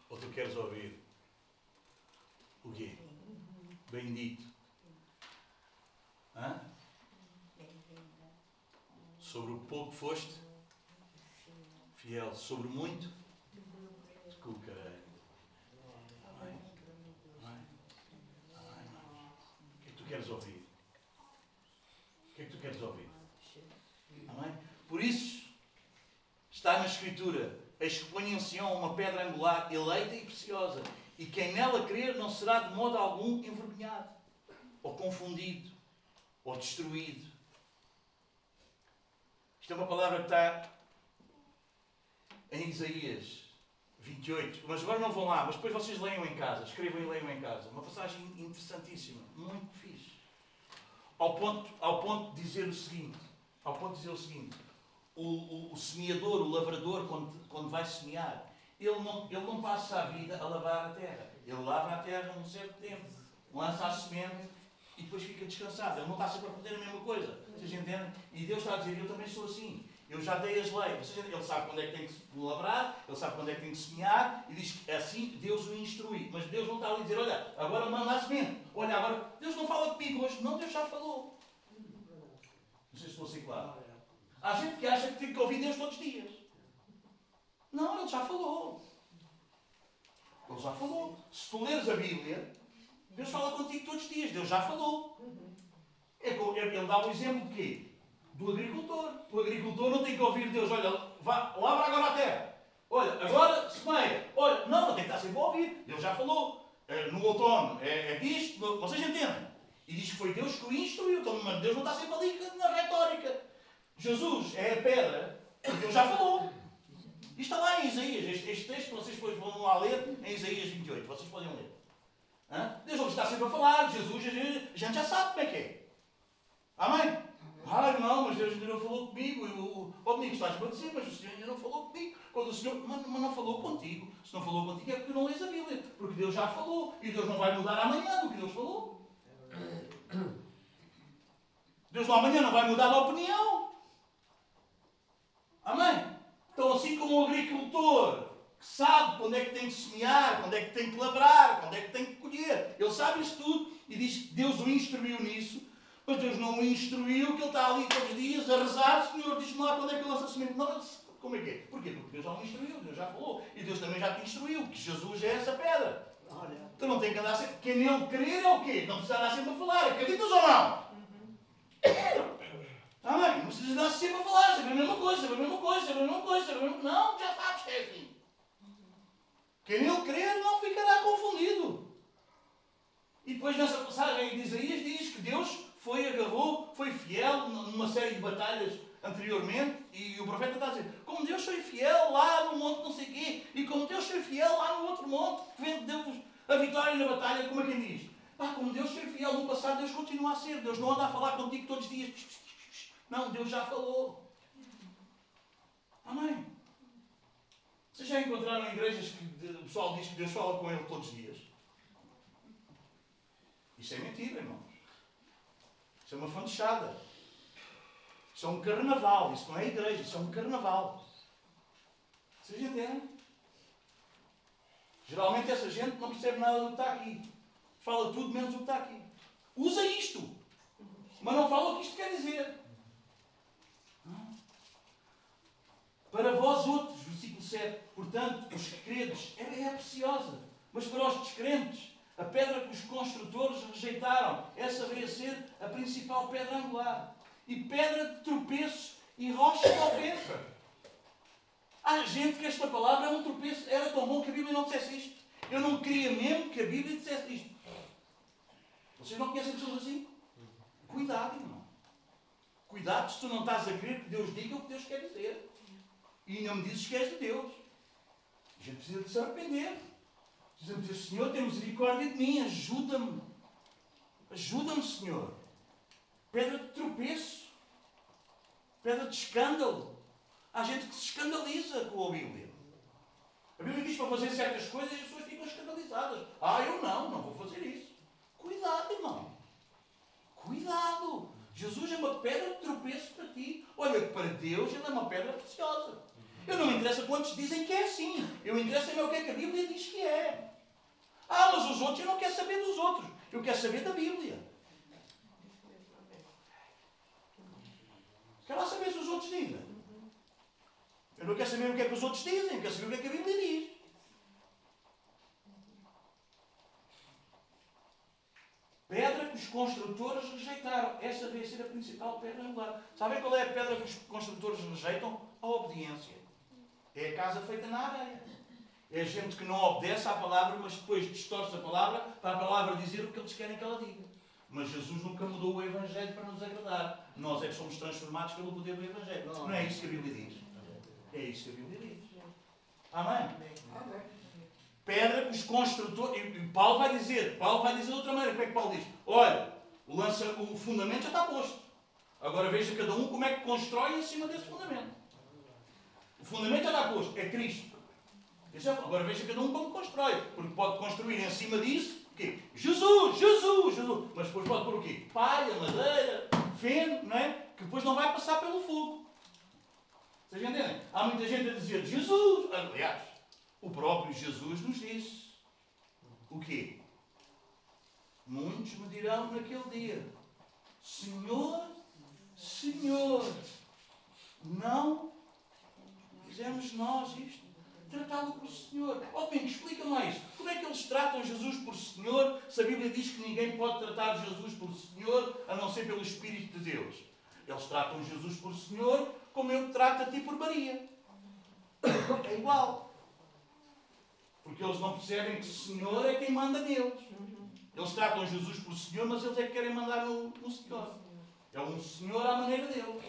Ou tu queres ouvir o quê? Bendito. Hã? Sobre o pouco foste fiel. Sobre muito te colocarei. O que é que tu queres ouvir? O que é que tu queres ouvir? Por isso, está na Escritura: Eis que ponho em Sião uma pedra angular, eleita e preciosa, e quem nela crer não será de modo algum envergonhado, ou confundido, ou destruído. Isto é uma palavra que está em Isaías 28. Mas agora não vão lá, mas depois vocês leiam em casa, escrevam e leiam em casa. Uma passagem interessantíssima, muito fixe. Ao ponto, ao ponto de dizer o seguinte: ao ponto de dizer o seguinte o, o, o, semeador, o lavrador, quando, quando vai semear, ele não, ele não passa a vida a lavar a terra. Ele lava a terra um certo tempo, lança a semente e depois fica descansado. Ele não está sempre a fazer a mesma coisa. Vocês entendem? E Deus está a dizer: Eu também sou assim. Eu já dei as leis. Ele sabe quando é que tem que lavrar, ele sabe quando é que tem que semear e diz que assim Deus o instrui. Mas Deus não está a dizer: Olha, agora manda a semente. Olha, agora Deus não fala comigo hoje. Não, Deus já falou. Não sei se estou assim claro. Há gente que acha que tem que ouvir Deus todos os dias. Não, Ele já falou. Ele já falou. Se tu leres a Bíblia, Deus fala contigo todos os dias. Deus já falou. É ele dá um exemplo de quê? Do agricultor. O agricultor não tem que ouvir Deus. Olha, vá, lavra agora a terra. Olha, agora semeia. Olha, não, não tem que estar sempre a ouvir. Deus já falou. No outono é, é disto. Vocês entendem? E diz que foi Deus que o instruiu. Então, mas Deus não está sempre ali na retórica. Jesus é a pedra, Deus já falou. Isto está lá em Isaías, este, este texto que vocês depois vão lá ler em Isaías 28, vocês podem ler. Hã? Deus não está sempre a falar, Jesus, a gente já sabe como é que é. Amém? Ah, não, mas Deus ainda não falou comigo. O oh, amigo, estás a dizer, mas o Senhor ainda não falou comigo. Quando o Senhor, mas, mas, não falou contigo. Se não falou contigo é porque não lês a Bíblia. Porque Deus já falou. E Deus não vai mudar amanhã do que Deus falou. Deus não amanhã não vai mudar de opinião. Amém? Então, assim como o agricultor que sabe quando é que tem que semear, quando é que tem que lavrar, quando é que tem que colher, ele sabe isso tudo e diz que Deus o instruiu nisso, mas Deus não o instruiu, que ele está ali todos os dias a rezar, Senhor, diz-me lá quando é que ele lança a semente. Não, como é que é? Porquê? Porque Deus já o instruiu, Deus já falou. E Deus também já te instruiu, que Jesus é essa pedra. Tu não tem que andar sempre. Quem nele crer é o quê? Não precisa andar sempre a falar. Acreditas ou não? Amém? Não precisa andar sempre a falar. Sempre a mesma coisa, sempre a mesma coisa, sempre a mesma coisa. Sempre a mesma... Não, já sabes que é assim. Quem nele crer não ficará confundido. E depois nessa passagem de Isaías diz que Deus foi, agarrou, foi fiel numa série de batalhas anteriormente, e o profeta está a dizer, como Deus foi fiel lá no monte não sei quê, e como Deus foi fiel lá no outro monte, que vendeu-vos a vitória na batalha, como é quem diz? Pá, como Deus foi fiel no passado, Deus continua a ser. Deus não anda a falar contigo todos os dias. Não, Deus já falou. Amém. Vocês já encontraram igrejas que o pessoal diz que Deus fala com ele todos os dias? Isso é mentira, irmãos. Isso é uma fanchada. Isso é um carnaval. Isso não é igreja, isso é um carnaval. Vocês entendem? Geralmente essa gente não percebe nada do que está aqui. Fala tudo menos o que está aqui. Usa isto. Mas não fala o que isto quer dizer. Para vós outros, versículo 7, portanto, os credos, ela é preciosa. Mas para os descrentes, a pedra que os construtores rejeitaram, essa veio a ser a principal pedra angular. E pedra de tropeço e rocha de ofensa. Há gente que esta palavra é um tropeço. Era tão bom que a Bíblia não dissesse isto. Eu não queria mesmo que a Bíblia dissesse isto. Vocês não conhecem pessoas assim? Cuidado, irmão. Cuidado se tu não estás a querer que Deus diga o que Deus quer dizer. E não me dizes que és de Deus. A gente precisa de se arrepender. Precisamos dizer, Senhor, tem misericórdia de mim, ajuda-me. Ajuda-me, Senhor. Pedra de tropeço. Pedra de escândalo. Há gente que se escandaliza com a Bíblia. A Bíblia diz para fazer certas coisas e as pessoas ficam escandalizadas. Ah, eu não, não vou fazer isso. Cuidado, irmão. Cuidado. Jesus é uma pedra de tropeço para ti. Olha, para Deus ele é uma pedra preciosa. Eu não me interessa quantos dizem que é assim. Eu interessa-me o que é que a Bíblia diz que é. Ah, mas os outros, eu não quero saber dos outros. Eu quero saber da Bíblia. Quero lá saber se os outros dizem. Eu não quero saber o que é que os outros dizem, eu quero saber o que é que a Bíblia diz. Pedra que os construtores rejeitaram. Essa deve ser a principal pedra angular. Sabem qual é a pedra que os construtores rejeitam? A obediência. É a casa feita na areia. É gente que não obedece à palavra, mas depois distorce a palavra para a palavra dizer o que eles querem que ela diga. Mas Jesus nunca mudou o Evangelho para nos agradar. Nós é que somos transformados pelo poder do Evangelho. Não é isso que a Bíblia diz. É isso que a Bíblia diz. Amém? Pedra que os construtores. E Paulo vai dizer, Paulo vai dizer de outra maneira. Como é que Paulo diz? Olha, o, lança, o fundamento já está posto. Agora veja cada um como é que constrói em cima desse fundamento. Fundamento está posto, é Cristo. É agora veja cada um como constrói. Porque pode construir em cima disso o quê? Jesus, Jesus, Jesus. Mas depois pode pôr o quê? Palha, madeira, feno, não é? Que depois não vai passar pelo fogo. Vocês entendem? Há muita gente a dizer Jesus. Aliás, o próprio Jesus nos disse o quê? Muitos me dirão naquele dia: Senhor, Senhor, não fizemos nós isto? Tratá-lo por Senhor. Ó oh, explica mais. Como é que eles tratam Jesus por Senhor se a Bíblia diz que ninguém pode tratar Jesus por Senhor a não ser pelo Espírito de Deus? Eles tratam Jesus por Senhor como eu trato a ti por Maria. É igual. Porque eles não percebem que o Senhor é quem manda neles. Eles tratam Jesus por Senhor, mas eles é que querem mandar no, no Senhor. É um Senhor à maneira dele.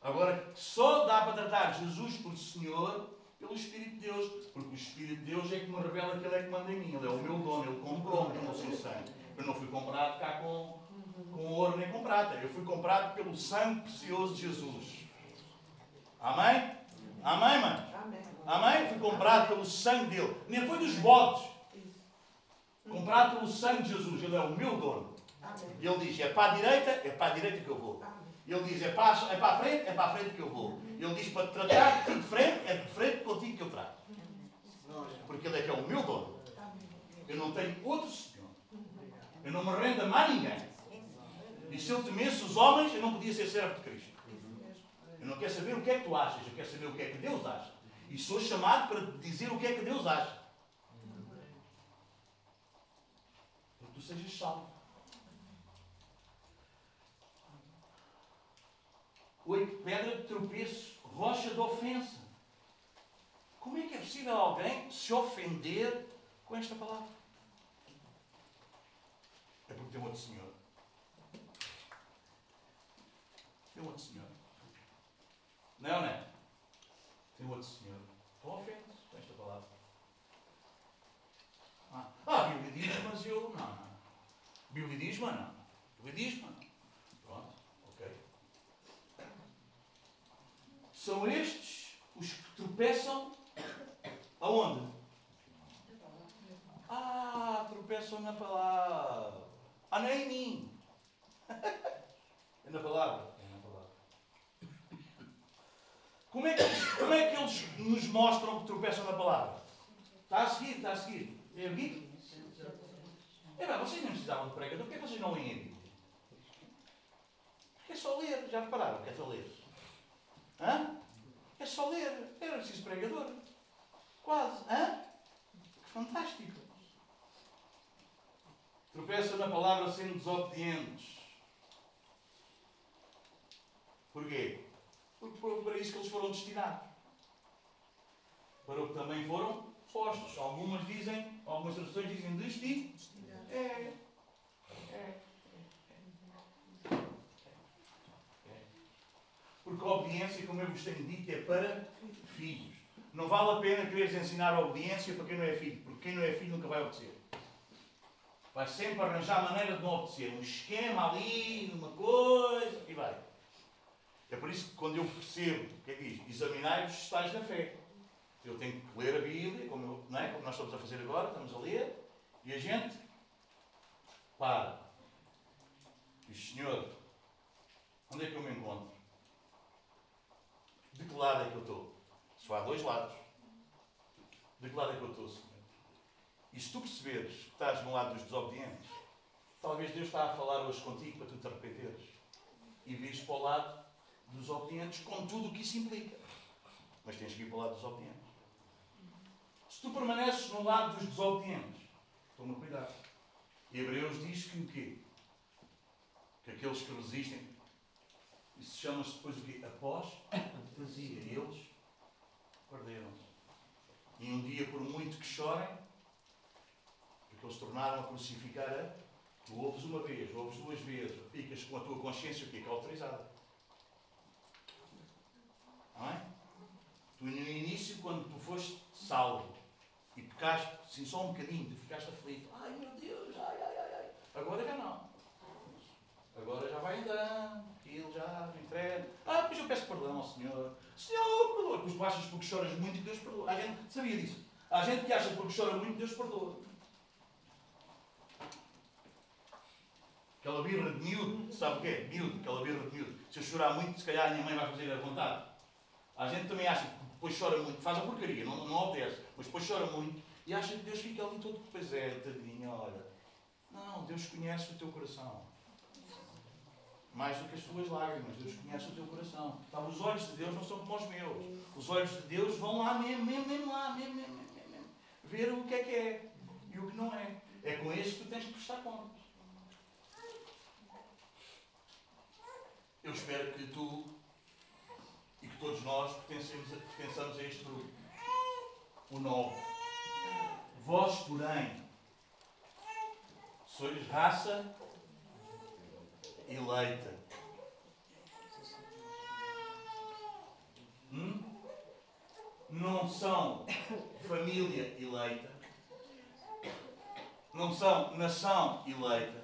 Agora, só dá para tratar Jesus por Senhor pelo Espírito de Deus. Porque o Espírito de Deus é que me revela que Ele é que manda em mim. Ele é o meu dono. Ele comprou-me com o seu sangue. Eu não fui comprado cá com, com ouro nem com prata. Eu fui comprado pelo sangue precioso de Jesus. Amém? Amém, mãe? Amém. Amém? Fui comprado pelo sangue dele. Nem foi dos bodes. Comprado pelo sangue de Jesus. Ele é o meu dono. E ele diz: é para a direita, é para a direita que eu vou. Ele diz: é para, é para a frente, é para a frente que eu vou. Ele diz: para te tratar de frente, é de frente contigo que eu trato. Porque ele é que é o meu dono. Eu não tenho outro Senhor. Eu não me rendo a mais ninguém. E se eu temesse os homens, eu não podia ser servo de Cristo. Eu não quero saber o que é que tu achas, eu quero saber o que é que Deus acha. E sou chamado para dizer o que é que Deus acha. tu sejas salvo. Oito, pedra de tropeço, rocha de ofensa. Como é que é possível alguém se ofender com esta palavra? É porque tem outro Senhor. Tem outro Senhor. Não, não é? Tem outro Senhor. Estão ofendes com esta palavra. Ah, ah, a Bíblia diz, mas eu. Não, não. Bíblia diz, mas não. Bíblia diz, mas não. Pronto, ok. São estes os que tropeçam aonde? Ah, tropeçam na palavra. Ah, não é em mim. É na palavra. É na palavra. Como é, que, como é que eles nos mostram que tropeçam na palavra? Está a seguir, está a seguir. É aqui? É bem, vocês não precisavam de pregador, porquê é que vocês não leem a Bíblia? Porque é só ler, já repararam que é só ler? Hã? É só ler, era preciso pregador. Quase, hã? Que fantástico. Tropeçam na palavra sendo desobedientes. Porquê? Porque foi para isso que eles foram destinados. Para o que também foram postos. Algumas dizem, algumas traduções dizem destinados. É. É. Porque a obediência, como eu vos tenho dito, é para filhos. Não vale a pena quereres ensinar a obediência para quem não é filho, porque quem não é filho nunca vai obedecer. Vai sempre arranjar maneira de não obedecer. Um esquema ali, uma coisa, e vai. É por isso que quando eu percebo, o que é que diz? Examinai-vos se estáis na fé. Eu tenho que ler a Bíblia, como, eu, não é? como nós estamos a fazer agora, estamos a ler, e a gente para. Diz, Senhor, onde é que eu me encontro? De que lado é que eu estou? Só há dois lados. De que lado é que eu estou, Senhor? E se tu perceberes que estás no lado dos desobedientes, talvez Deus está a falar hoje contigo para tu te arrependeres. E vires para o lado dos obedientes com tudo o que isso implica. Mas tens que ir para o lado dos obedientes. Se tu permaneces no lado dos desobedientes, toma cuidado. Hebreus diz que o quê? Que aqueles que resistem, isso chama-se depois o quê? Após fantasia. Eles perderam-se. E um dia, por muito que chorem, porque eles tornaram a crucificar a. Tu ouves uma vez, ouves duas vezes, ficas com a tua consciência o quê? Cauterizada. Não é? Tu no início, quando tu foste salvo e pecaste, assim, só um bocadinho, tu ficaste aflito. Ai meu Deus, ai, ai, ai, ai. Agora já não. Agora já vai andando, já entrega. Ah, depois eu peço perdão ao Senhor. Senhor, perdoa. Depois tu achas porque choras muito e Deus perdoa. A gente sabia disso. Há gente que acha porque chora muito Deus perdoa. Aquela birra de miúdo, sabe o quê? Miúdo, aquela birra de miúdo. Se eu chorar muito, se calhar a minha mãe vai fazer a vontade. A gente também acha que depois chora muito, faz a porcaria, não, não obedece, mas depois chora muito e acha que Deus fica ali todo, pois é, tadinho, olha. Não, Deus conhece o teu coração. Mais do que as tuas lágrimas, Deus conhece o teu coração. Tá, os olhos de Deus não são como os meus. Os olhos de Deus vão lá mesmo, mesmo, mesmo lá, mesmo, mesmo, mesmo, mesmo. Ver o que é que é e o que não é. É com esse que tu tens que prestar contas. Eu espero que tu e que todos nós pertencemos a, pertençamos a este grupo. O novo. Vós, porém, sois raça eleita. Hum? Não são família eleita. Não são nação eleita.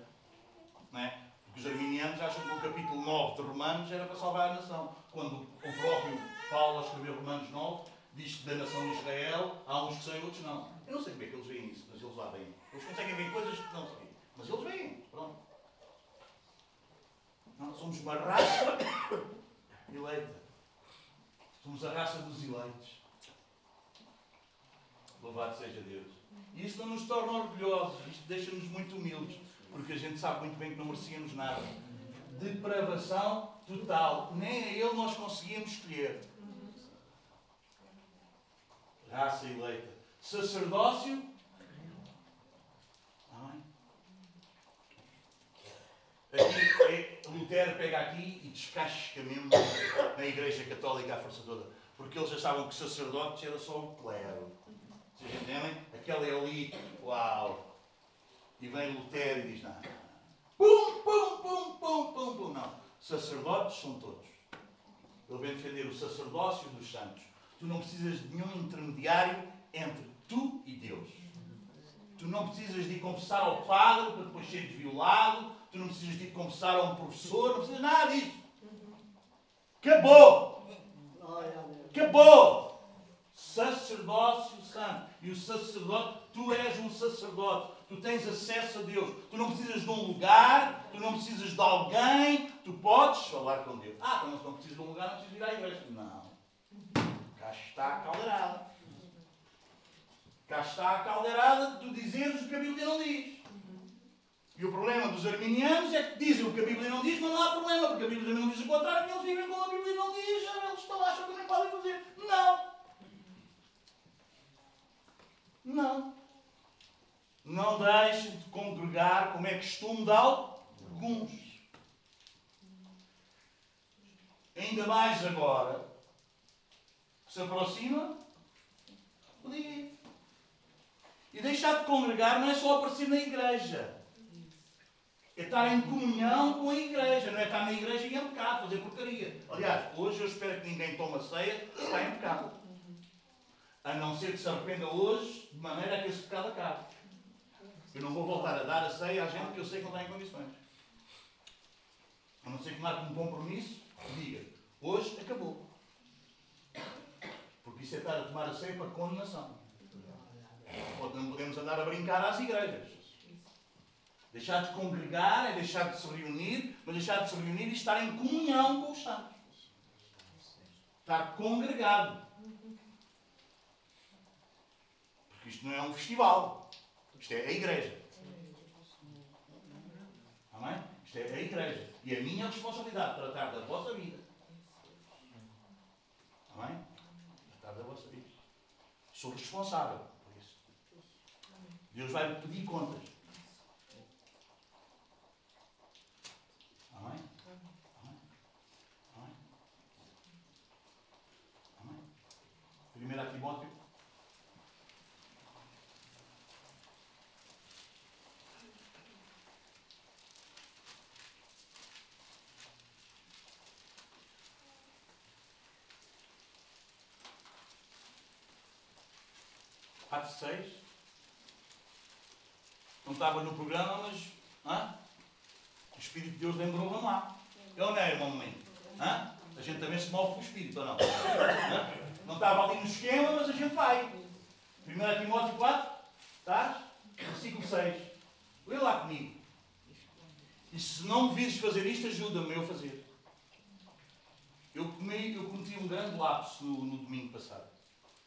Não é? Porque os arminianos acham que o capítulo 9 de Romanos era para salvar a nação. Quando o próprio Paulo, a escrever Romanos 9, diz que da nação de Israel há uns que são e outros não. Eu não sei como é que eles veem isso, mas eles lá veem. Eles conseguem ver coisas que não se. Mas eles veem. Pronto. Nós somos uma raça eleita. Somos a raça dos eleitos. Louvado seja Deus. E isso não nos torna orgulhosos, isto deixa-nos muito humildes, porque a gente sabe muito bem que não merecíamos nada. Depravação total. Nem a Ele nós conseguíamos escolher. Raça eleita. Sacerdócio. Amém? Lutero pega aqui e descasca mesmo na Igreja Católica à força toda. Porque eles achavam que sacerdotes era só o clero. Vocês entendem? Aquela elite, uau! E vem Lutero e diz: não, Pum, pum, pum, pum, pum, pum. Não. Sacerdotes são todos. Ele vem defender o sacerdócio dos santos. Tu não precisas de nenhum intermediário entre tu e Deus. Tu não precisas de ir confessar ao padre para depois seres violado. Tu não precisas de confessar a um professor. Não precisas nada disso. Acabou! Acabou! Sacerdócio santo. E o sacerdote, tu és um sacerdote. Tu tens acesso a Deus. Tu não precisas de um lugar, tu não precisas de alguém, tu podes falar com Deus. Ah, então não precisas de um lugar, não precisas ir à igreja. Não. Cá está a caldeirada. Cá está a caldeirada de tu dizeres o que a Bíblia não diz. E o problema dos arminianos é que dizem o que a Bíblia não diz, mas não há problema, porque a Bíblia não diz o contrário e eles vivem como a Bíblia não diz, eles estão acham que também podem fazer. Não! Não! Não deixem de congregar como é costume de alguns. Ainda mais agora, se aproxima o. E deixar de congregar não é só aparecer na igreja. É estar em comunhão com a igreja, não é estar na igreja e em pecado, fazer porcaria. Aliás, hoje eu espero que ninguém tome a ceia, está em pecado. A não ser que se arrependa hoje, de maneira a que esse pecado acabe. Eu não vou voltar a dar a ceia à gente que eu sei que não está em condições. A não ser que marque um compromisso, diga, hoje acabou. Porque isso é estar a tomar a ceia para condenação. Não podemos andar a brincar às igrejas. Deixar de congregar é deixar de se reunir, mas deixar de se reunir e estar em comunhão com os santos. Estar congregado. Porque isto não é um festival. Isto é a igreja. Amém? Isto é a igreja. E a minha responsabilidade tratar da vossa vida. Amém? Tratar da vossa vida. Sou responsável por isso. Deus vai me pedir contas. 1 Timóteo. Atos 6. Não estava no programa, mas hã? o Espírito de Deus lembrou-me lá. É Eu não é, irmão. Hã? A gente também se move com o Espírito, ou não? Não estava ali no esquema, mas a gente vai. 1 Timóteo 4, estás? Versículo 6. Lê lá comigo. E se não me vires fazer isto, ajuda-me eu a fazer. Eu, comi, eu cometi um grande lapso no, no domingo passado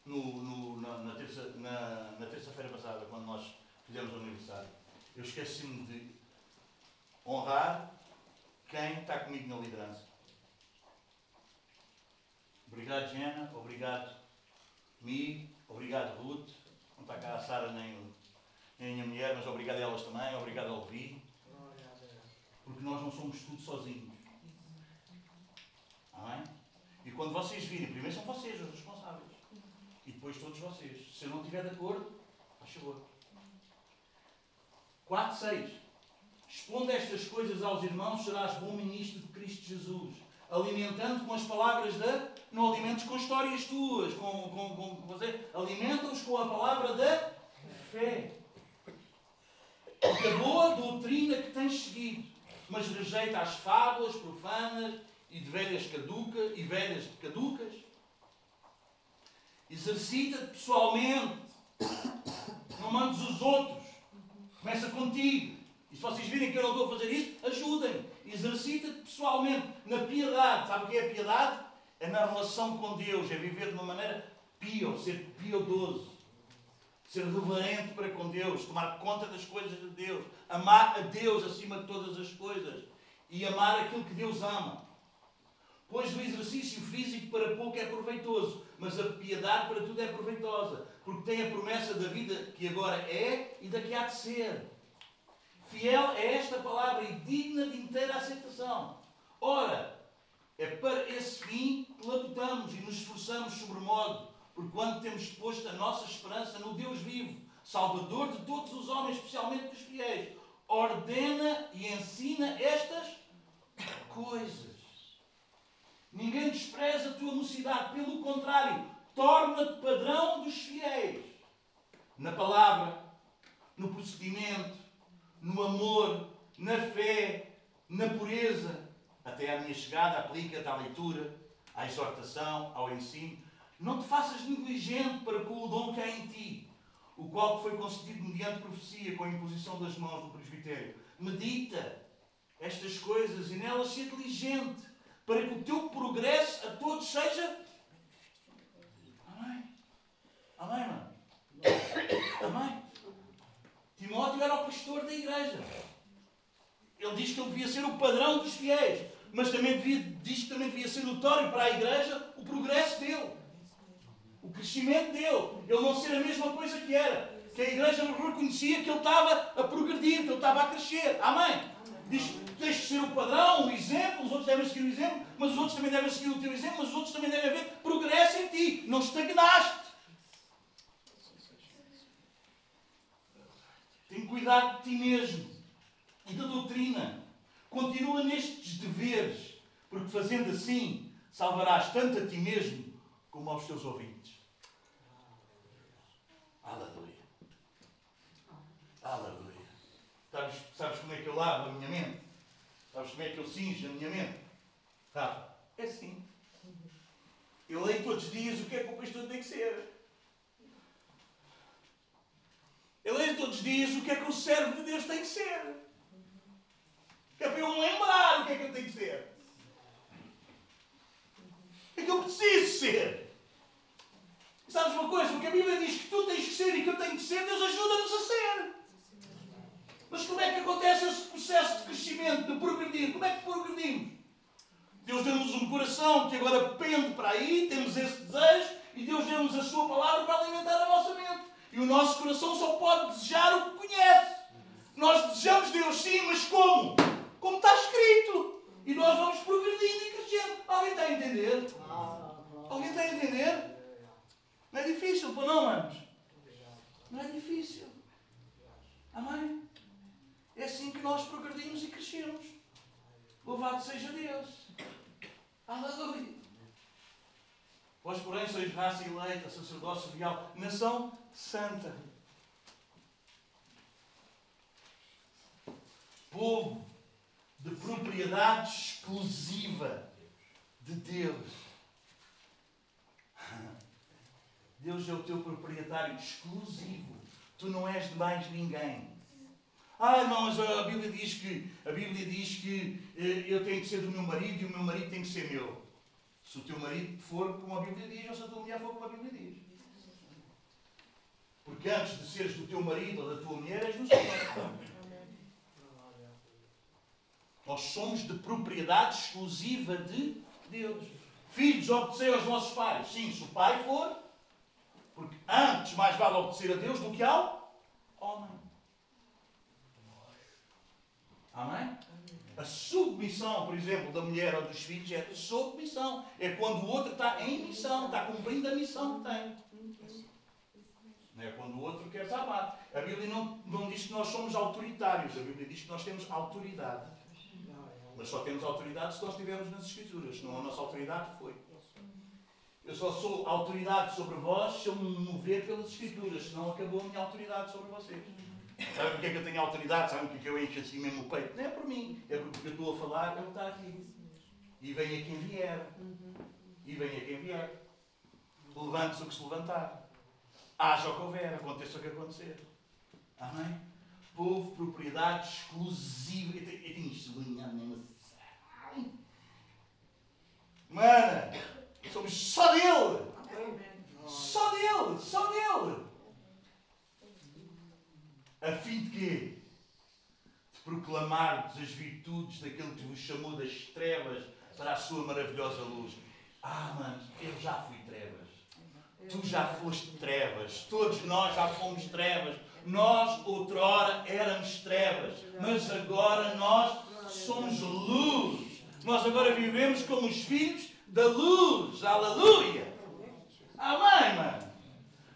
no, no, na, na terça-feira na, na terça passada, quando nós fizemos o aniversário. Eu esqueci-me de honrar quem está comigo na liderança. Obrigado, Jana. Obrigado, Mi. Obrigado, Ruth. Não está cá a Sara nem, nem a minha mulher, mas obrigado a elas também. Obrigado ao Vi. Porque nós não somos tudo sozinhos. Amém? E quando vocês virem, primeiro são vocês os responsáveis depois todos vocês. Se eu não estiver de acordo, faz favor. 4, 6. Expondo estas coisas aos irmãos, serás bom ministro de Cristo Jesus, alimentando com as palavras da. Não alimentes com histórias tuas, com, com, com você. Alimenta-os com a palavra da fé. Da boa doutrina que tens seguido, mas rejeita as fábulas profanas e de velhas caducas e velhas caducas Exercita-te pessoalmente. Não mandes os outros. Começa contigo. E se vocês virem que eu não estou a fazer isso, ajudem. Exercita-te pessoalmente. Na piedade. Sabe o que é piedade? É na relação com Deus. É viver de uma maneira pio, ser piedoso. Ser reverente para com Deus. Tomar conta das coisas de Deus. Amar a Deus acima de todas as coisas. E amar aquilo que Deus ama. Pois o exercício físico para pouco é proveitoso, mas a piedade para tudo é proveitosa, porque tem a promessa da vida que agora é e da que há de ser. Fiel é esta palavra e digna de inteira aceitação. Ora, é para esse fim que labutamos e nos esforçamos sobremodo, porquanto temos posto a nossa esperança no Deus vivo, Salvador de todos os homens, especialmente dos fiéis. Ordena e ensina estas coisas. Ninguém despreza a tua mocidade, pelo contrário, torna-te padrão dos fiéis. Na palavra, no procedimento, no amor, na fé, na pureza. Até à minha chegada, aplica-te à leitura, à exortação, ao ensino. Não te faças negligente para com o dom que há em ti, o qual te foi concedido mediante profecia, com a imposição das mãos do presbitério. Medita estas coisas e nelas seja diligente, para que o teu progresso a todos seja. Amém? Amém, mano? Amém? Timóteo era o pastor da igreja. Ele diz que ele devia ser o padrão dos fiéis, mas também devia, diz que também devia ser notório para a igreja o progresso dele, o crescimento dele. Ele não ser a mesma coisa que era. Que a igreja reconhecia que ele estava a progredir, que ele estava a crescer. Amém? Diz que tens de ser o padrão, o exemplo, os outros devem seguir o exemplo, mas os outros também devem seguir o teu exemplo, mas os outros também devem haver progresso em ti. Não estagnaste. Tem cuidado de ti mesmo e da doutrina. Continua nestes deveres, porque fazendo assim salvarás tanto a ti mesmo como aos teus ouvintes. Aleluia. Aleluia. Sabes, sabes como é que eu lavo a minha mente? Sabes como é que eu cinjo a minha mente? Rafa, é assim. Eu leio todos os dias o que é que o pastor tem que ser. Eu leio todos os dias o que é que o servo de Deus tem que ser. Que é para eu me lembrar o que é que eu tenho que ser. O que é que eu preciso ser. E sabes uma coisa? O que a Bíblia diz que tu tens que ser e que eu tenho que ser, Deus ajuda-nos a ser. Mas como é que acontece esse processo de crescimento, de progredir? Como é que progredimos? Deus deu-nos um coração que agora pende para aí, temos esse desejo, e Deus deu-nos a Sua palavra para alimentar a nossa mente. E o nosso coração só pode desejar o que conhece. Nós desejamos Deus sim, mas como? Como está escrito. E nós vamos progredindo e crescendo. Alguém está a entender? Alguém está a entender? Não é difícil, pô, não, manos? Não é difícil. Amém? É assim que nós progredimos e crescemos. Louvado seja Deus. Aleluia. Vós, porém, sois raça eleita, sacerdócio real, nação santa. Povo de propriedade exclusiva de Deus. Deus é o teu proprietário exclusivo. Tu não és de mais ninguém. Ah, não, mas a Bíblia diz que a Bíblia diz que eh, eu tenho que ser do meu marido e o meu marido tem que ser meu. Se o teu marido for como a Bíblia diz, ou se a tua mulher for como a Bíblia diz. Porque antes de seres do teu marido ou da tua mulher, és do Senhor. Nós somos de propriedade exclusiva de Deus. Filhos, obedecei aos vossos pais. Sim, se o pai for, porque antes mais vale obedecer a Deus do que ao homem. Amém? A submissão, por exemplo, da mulher ou dos filhos é submissão. É quando o outro está em missão, está cumprindo a missão que tem. É quando o outro quer salvar. A Bíblia não, não diz que nós somos autoritários. A Bíblia diz que nós temos autoridade. Mas só temos autoridade se nós estivermos nas Escrituras. Senão a nossa autoridade foi. Eu só sou autoridade sobre vós se eu me mover pelas Escrituras. Senão acabou a minha autoridade sobre vocês. Sabe porque é que eu tenho autoridade? Sabe porque é que eu encho assim mesmo o peito? Não é por mim. É porque eu estou a falar, ele está aqui. E vem a quem vier. E vem a quem vier. Levante-se o que se levantar. Haja o que houver, aconteça o que acontecer. Amém? Povo, propriedade exclusiva. Eu tenho isto sublinhado mesmo assim. Mana, somos só dele. Só dele, só dele. A fim de quê? De proclamar-vos as virtudes daquele que vos chamou das trevas para a sua maravilhosa luz. Ah, mano, eu já fui trevas. Tu já foste trevas. Todos nós já fomos trevas. Nós, outrora, éramos trevas. Mas agora nós somos luz. Nós agora vivemos como os filhos da luz. Aleluia! Amém, mano?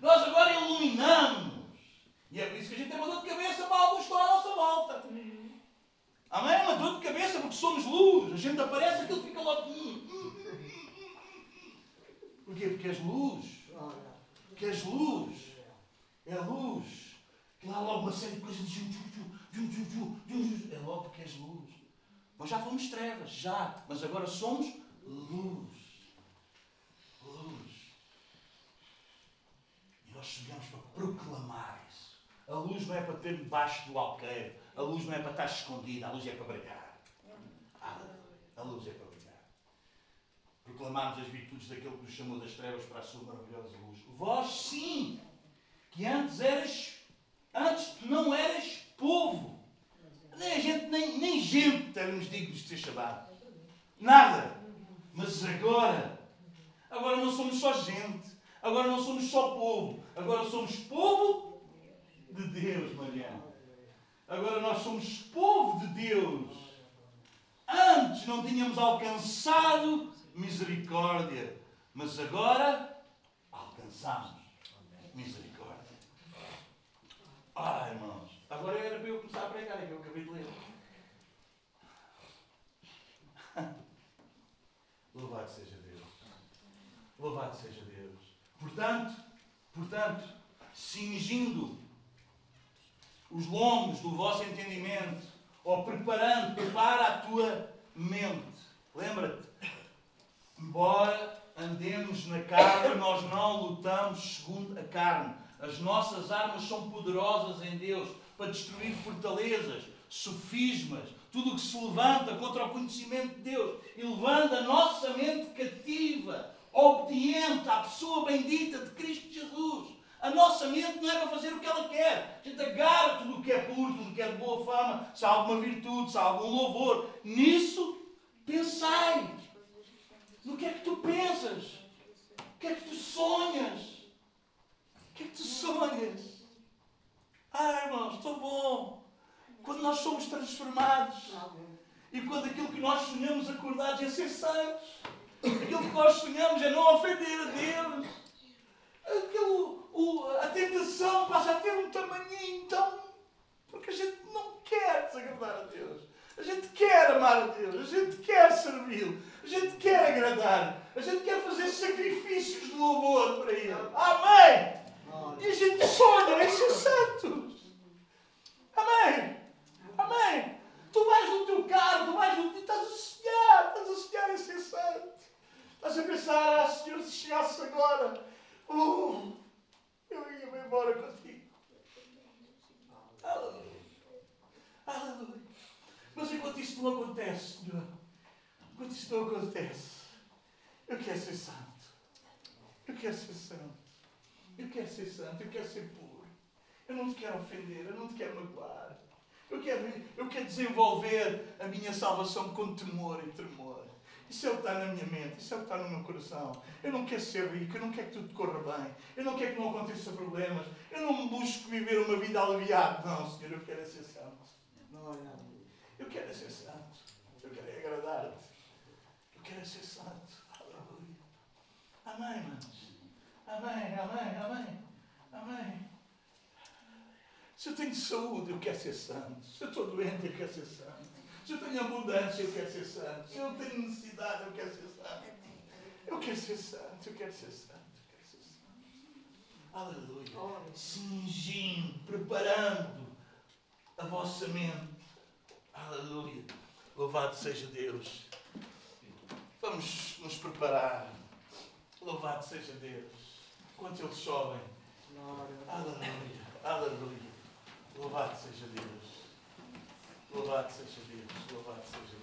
Nós agora iluminamos. E é por isso que a gente tem uma dor de cabeça para alguns estão à nossa volta. Amém? Uma dor de cabeça porque somos luz. A gente aparece, aquilo fica logo. Porquê? Porque és luz. Porque és luz. É luz. Que lá logo uma série de coisas. É logo porque és luz. Nós já fomos trevas, já. Mas agora somos luz. Luz. E nós chegamos para proclamar isso. A luz não é para ter debaixo do alqueiro. A luz não é para estar escondida. A luz é para brilhar. A luz é para. Proclamarmos as virtudes daquele que nos chamou das trevas para a sua maravilhosa luz. Vós sim, que antes eras, antes não eras povo. Nem a gente, nem, nem gente éramos dignos de ser chamado. Nada. Mas agora, agora não somos só gente. Agora não somos só povo. Agora somos povo de Deus, Mariana. Agora nós somos povo de Deus. Antes não tínhamos alcançado misericórdia, mas agora alcançamos misericórdia. Ah, irmãos, agora era para eu começar a pregar, é que eu acabei de ler. Louvado seja Deus. Louvado seja Deus. Portanto, portanto, cingindo os lombos do vosso entendimento, ou preparando, prepara a tua mente. Lembra-te, embora andemos na carne, nós não lutamos segundo a carne. As nossas armas são poderosas em Deus para destruir fortalezas, sofismas, tudo o que se levanta contra o conhecimento de Deus e levando a nossa mente cativa, obediente à pessoa bendita de Cristo Jesus. A nossa mente não é para fazer o que ela quer. A gente agarra tudo o que é puro, tudo o que é de boa fama, se há alguma virtude, se há algum louvor. Nisso, pensai. No que é que tu pensas? O que é que tu sonhas? O que é que tu sonhas? Ah, irmãos, estou bom. Quando nós somos transformados e quando aquilo que nós sonhamos acordados é ser santos, aquilo que nós sonhamos é não ofender a Deus, aquilo, o, a tentação passa a ter um tamanhinho tão. porque a gente não quer desagradar a Deus. A gente quer amar a Deus, a gente quer servi-lo, a gente quer agradar, a gente quer fazer sacrifícios de louvor para Ele. Amém! E a gente sonha em ser santos. Amém! Amém! Tu vais no teu carro, tu vais no. estás a sonhar, estás a sonhar em ser santo. Estás a pensar, ah, Senhor, se chegasse agora, uh, eu ia-me embora contigo. Aleluia. Aleluia. Mas enquanto isso não acontece, Senhor, enquanto isso não acontece, eu quero ser santo. Eu quero ser santo. Eu quero ser santo, eu quero ser puro. Eu não te quero ofender, eu não te quero magoar. Eu quero, eu quero desenvolver a minha salvação com temor e tremor. Isso é o que está na minha mente, isso é o que está no meu coração. Eu não quero ser rico, eu não quero que tudo corra bem, eu não quero que não aconteça problemas, eu não busco viver uma vida aliviada. Não, Senhor, eu quero é ser santo. Eu quero ser santo. Eu quero agradar-te. Eu quero ser santo. Aleluia. Amém, irmãos. Amém, amém, amém. Amém. Se eu tenho saúde, eu quero ser santo. Se eu estou doente, eu quero ser santo. Se eu tenho abundância, eu quero ser santo. Se eu tenho necessidade, eu quero ser santo. Eu quero ser santo, eu quero ser santo, eu quero ser santo. Aleluia. Cingindo, preparando a vossa mente. Aleluia. Louvado seja Deus. Vamos nos preparar. Louvado seja Deus. Enquanto eles sobem. Aleluia. Aleluia. Louvado seja Deus. Louvado seja Deus. Louvado seja Deus.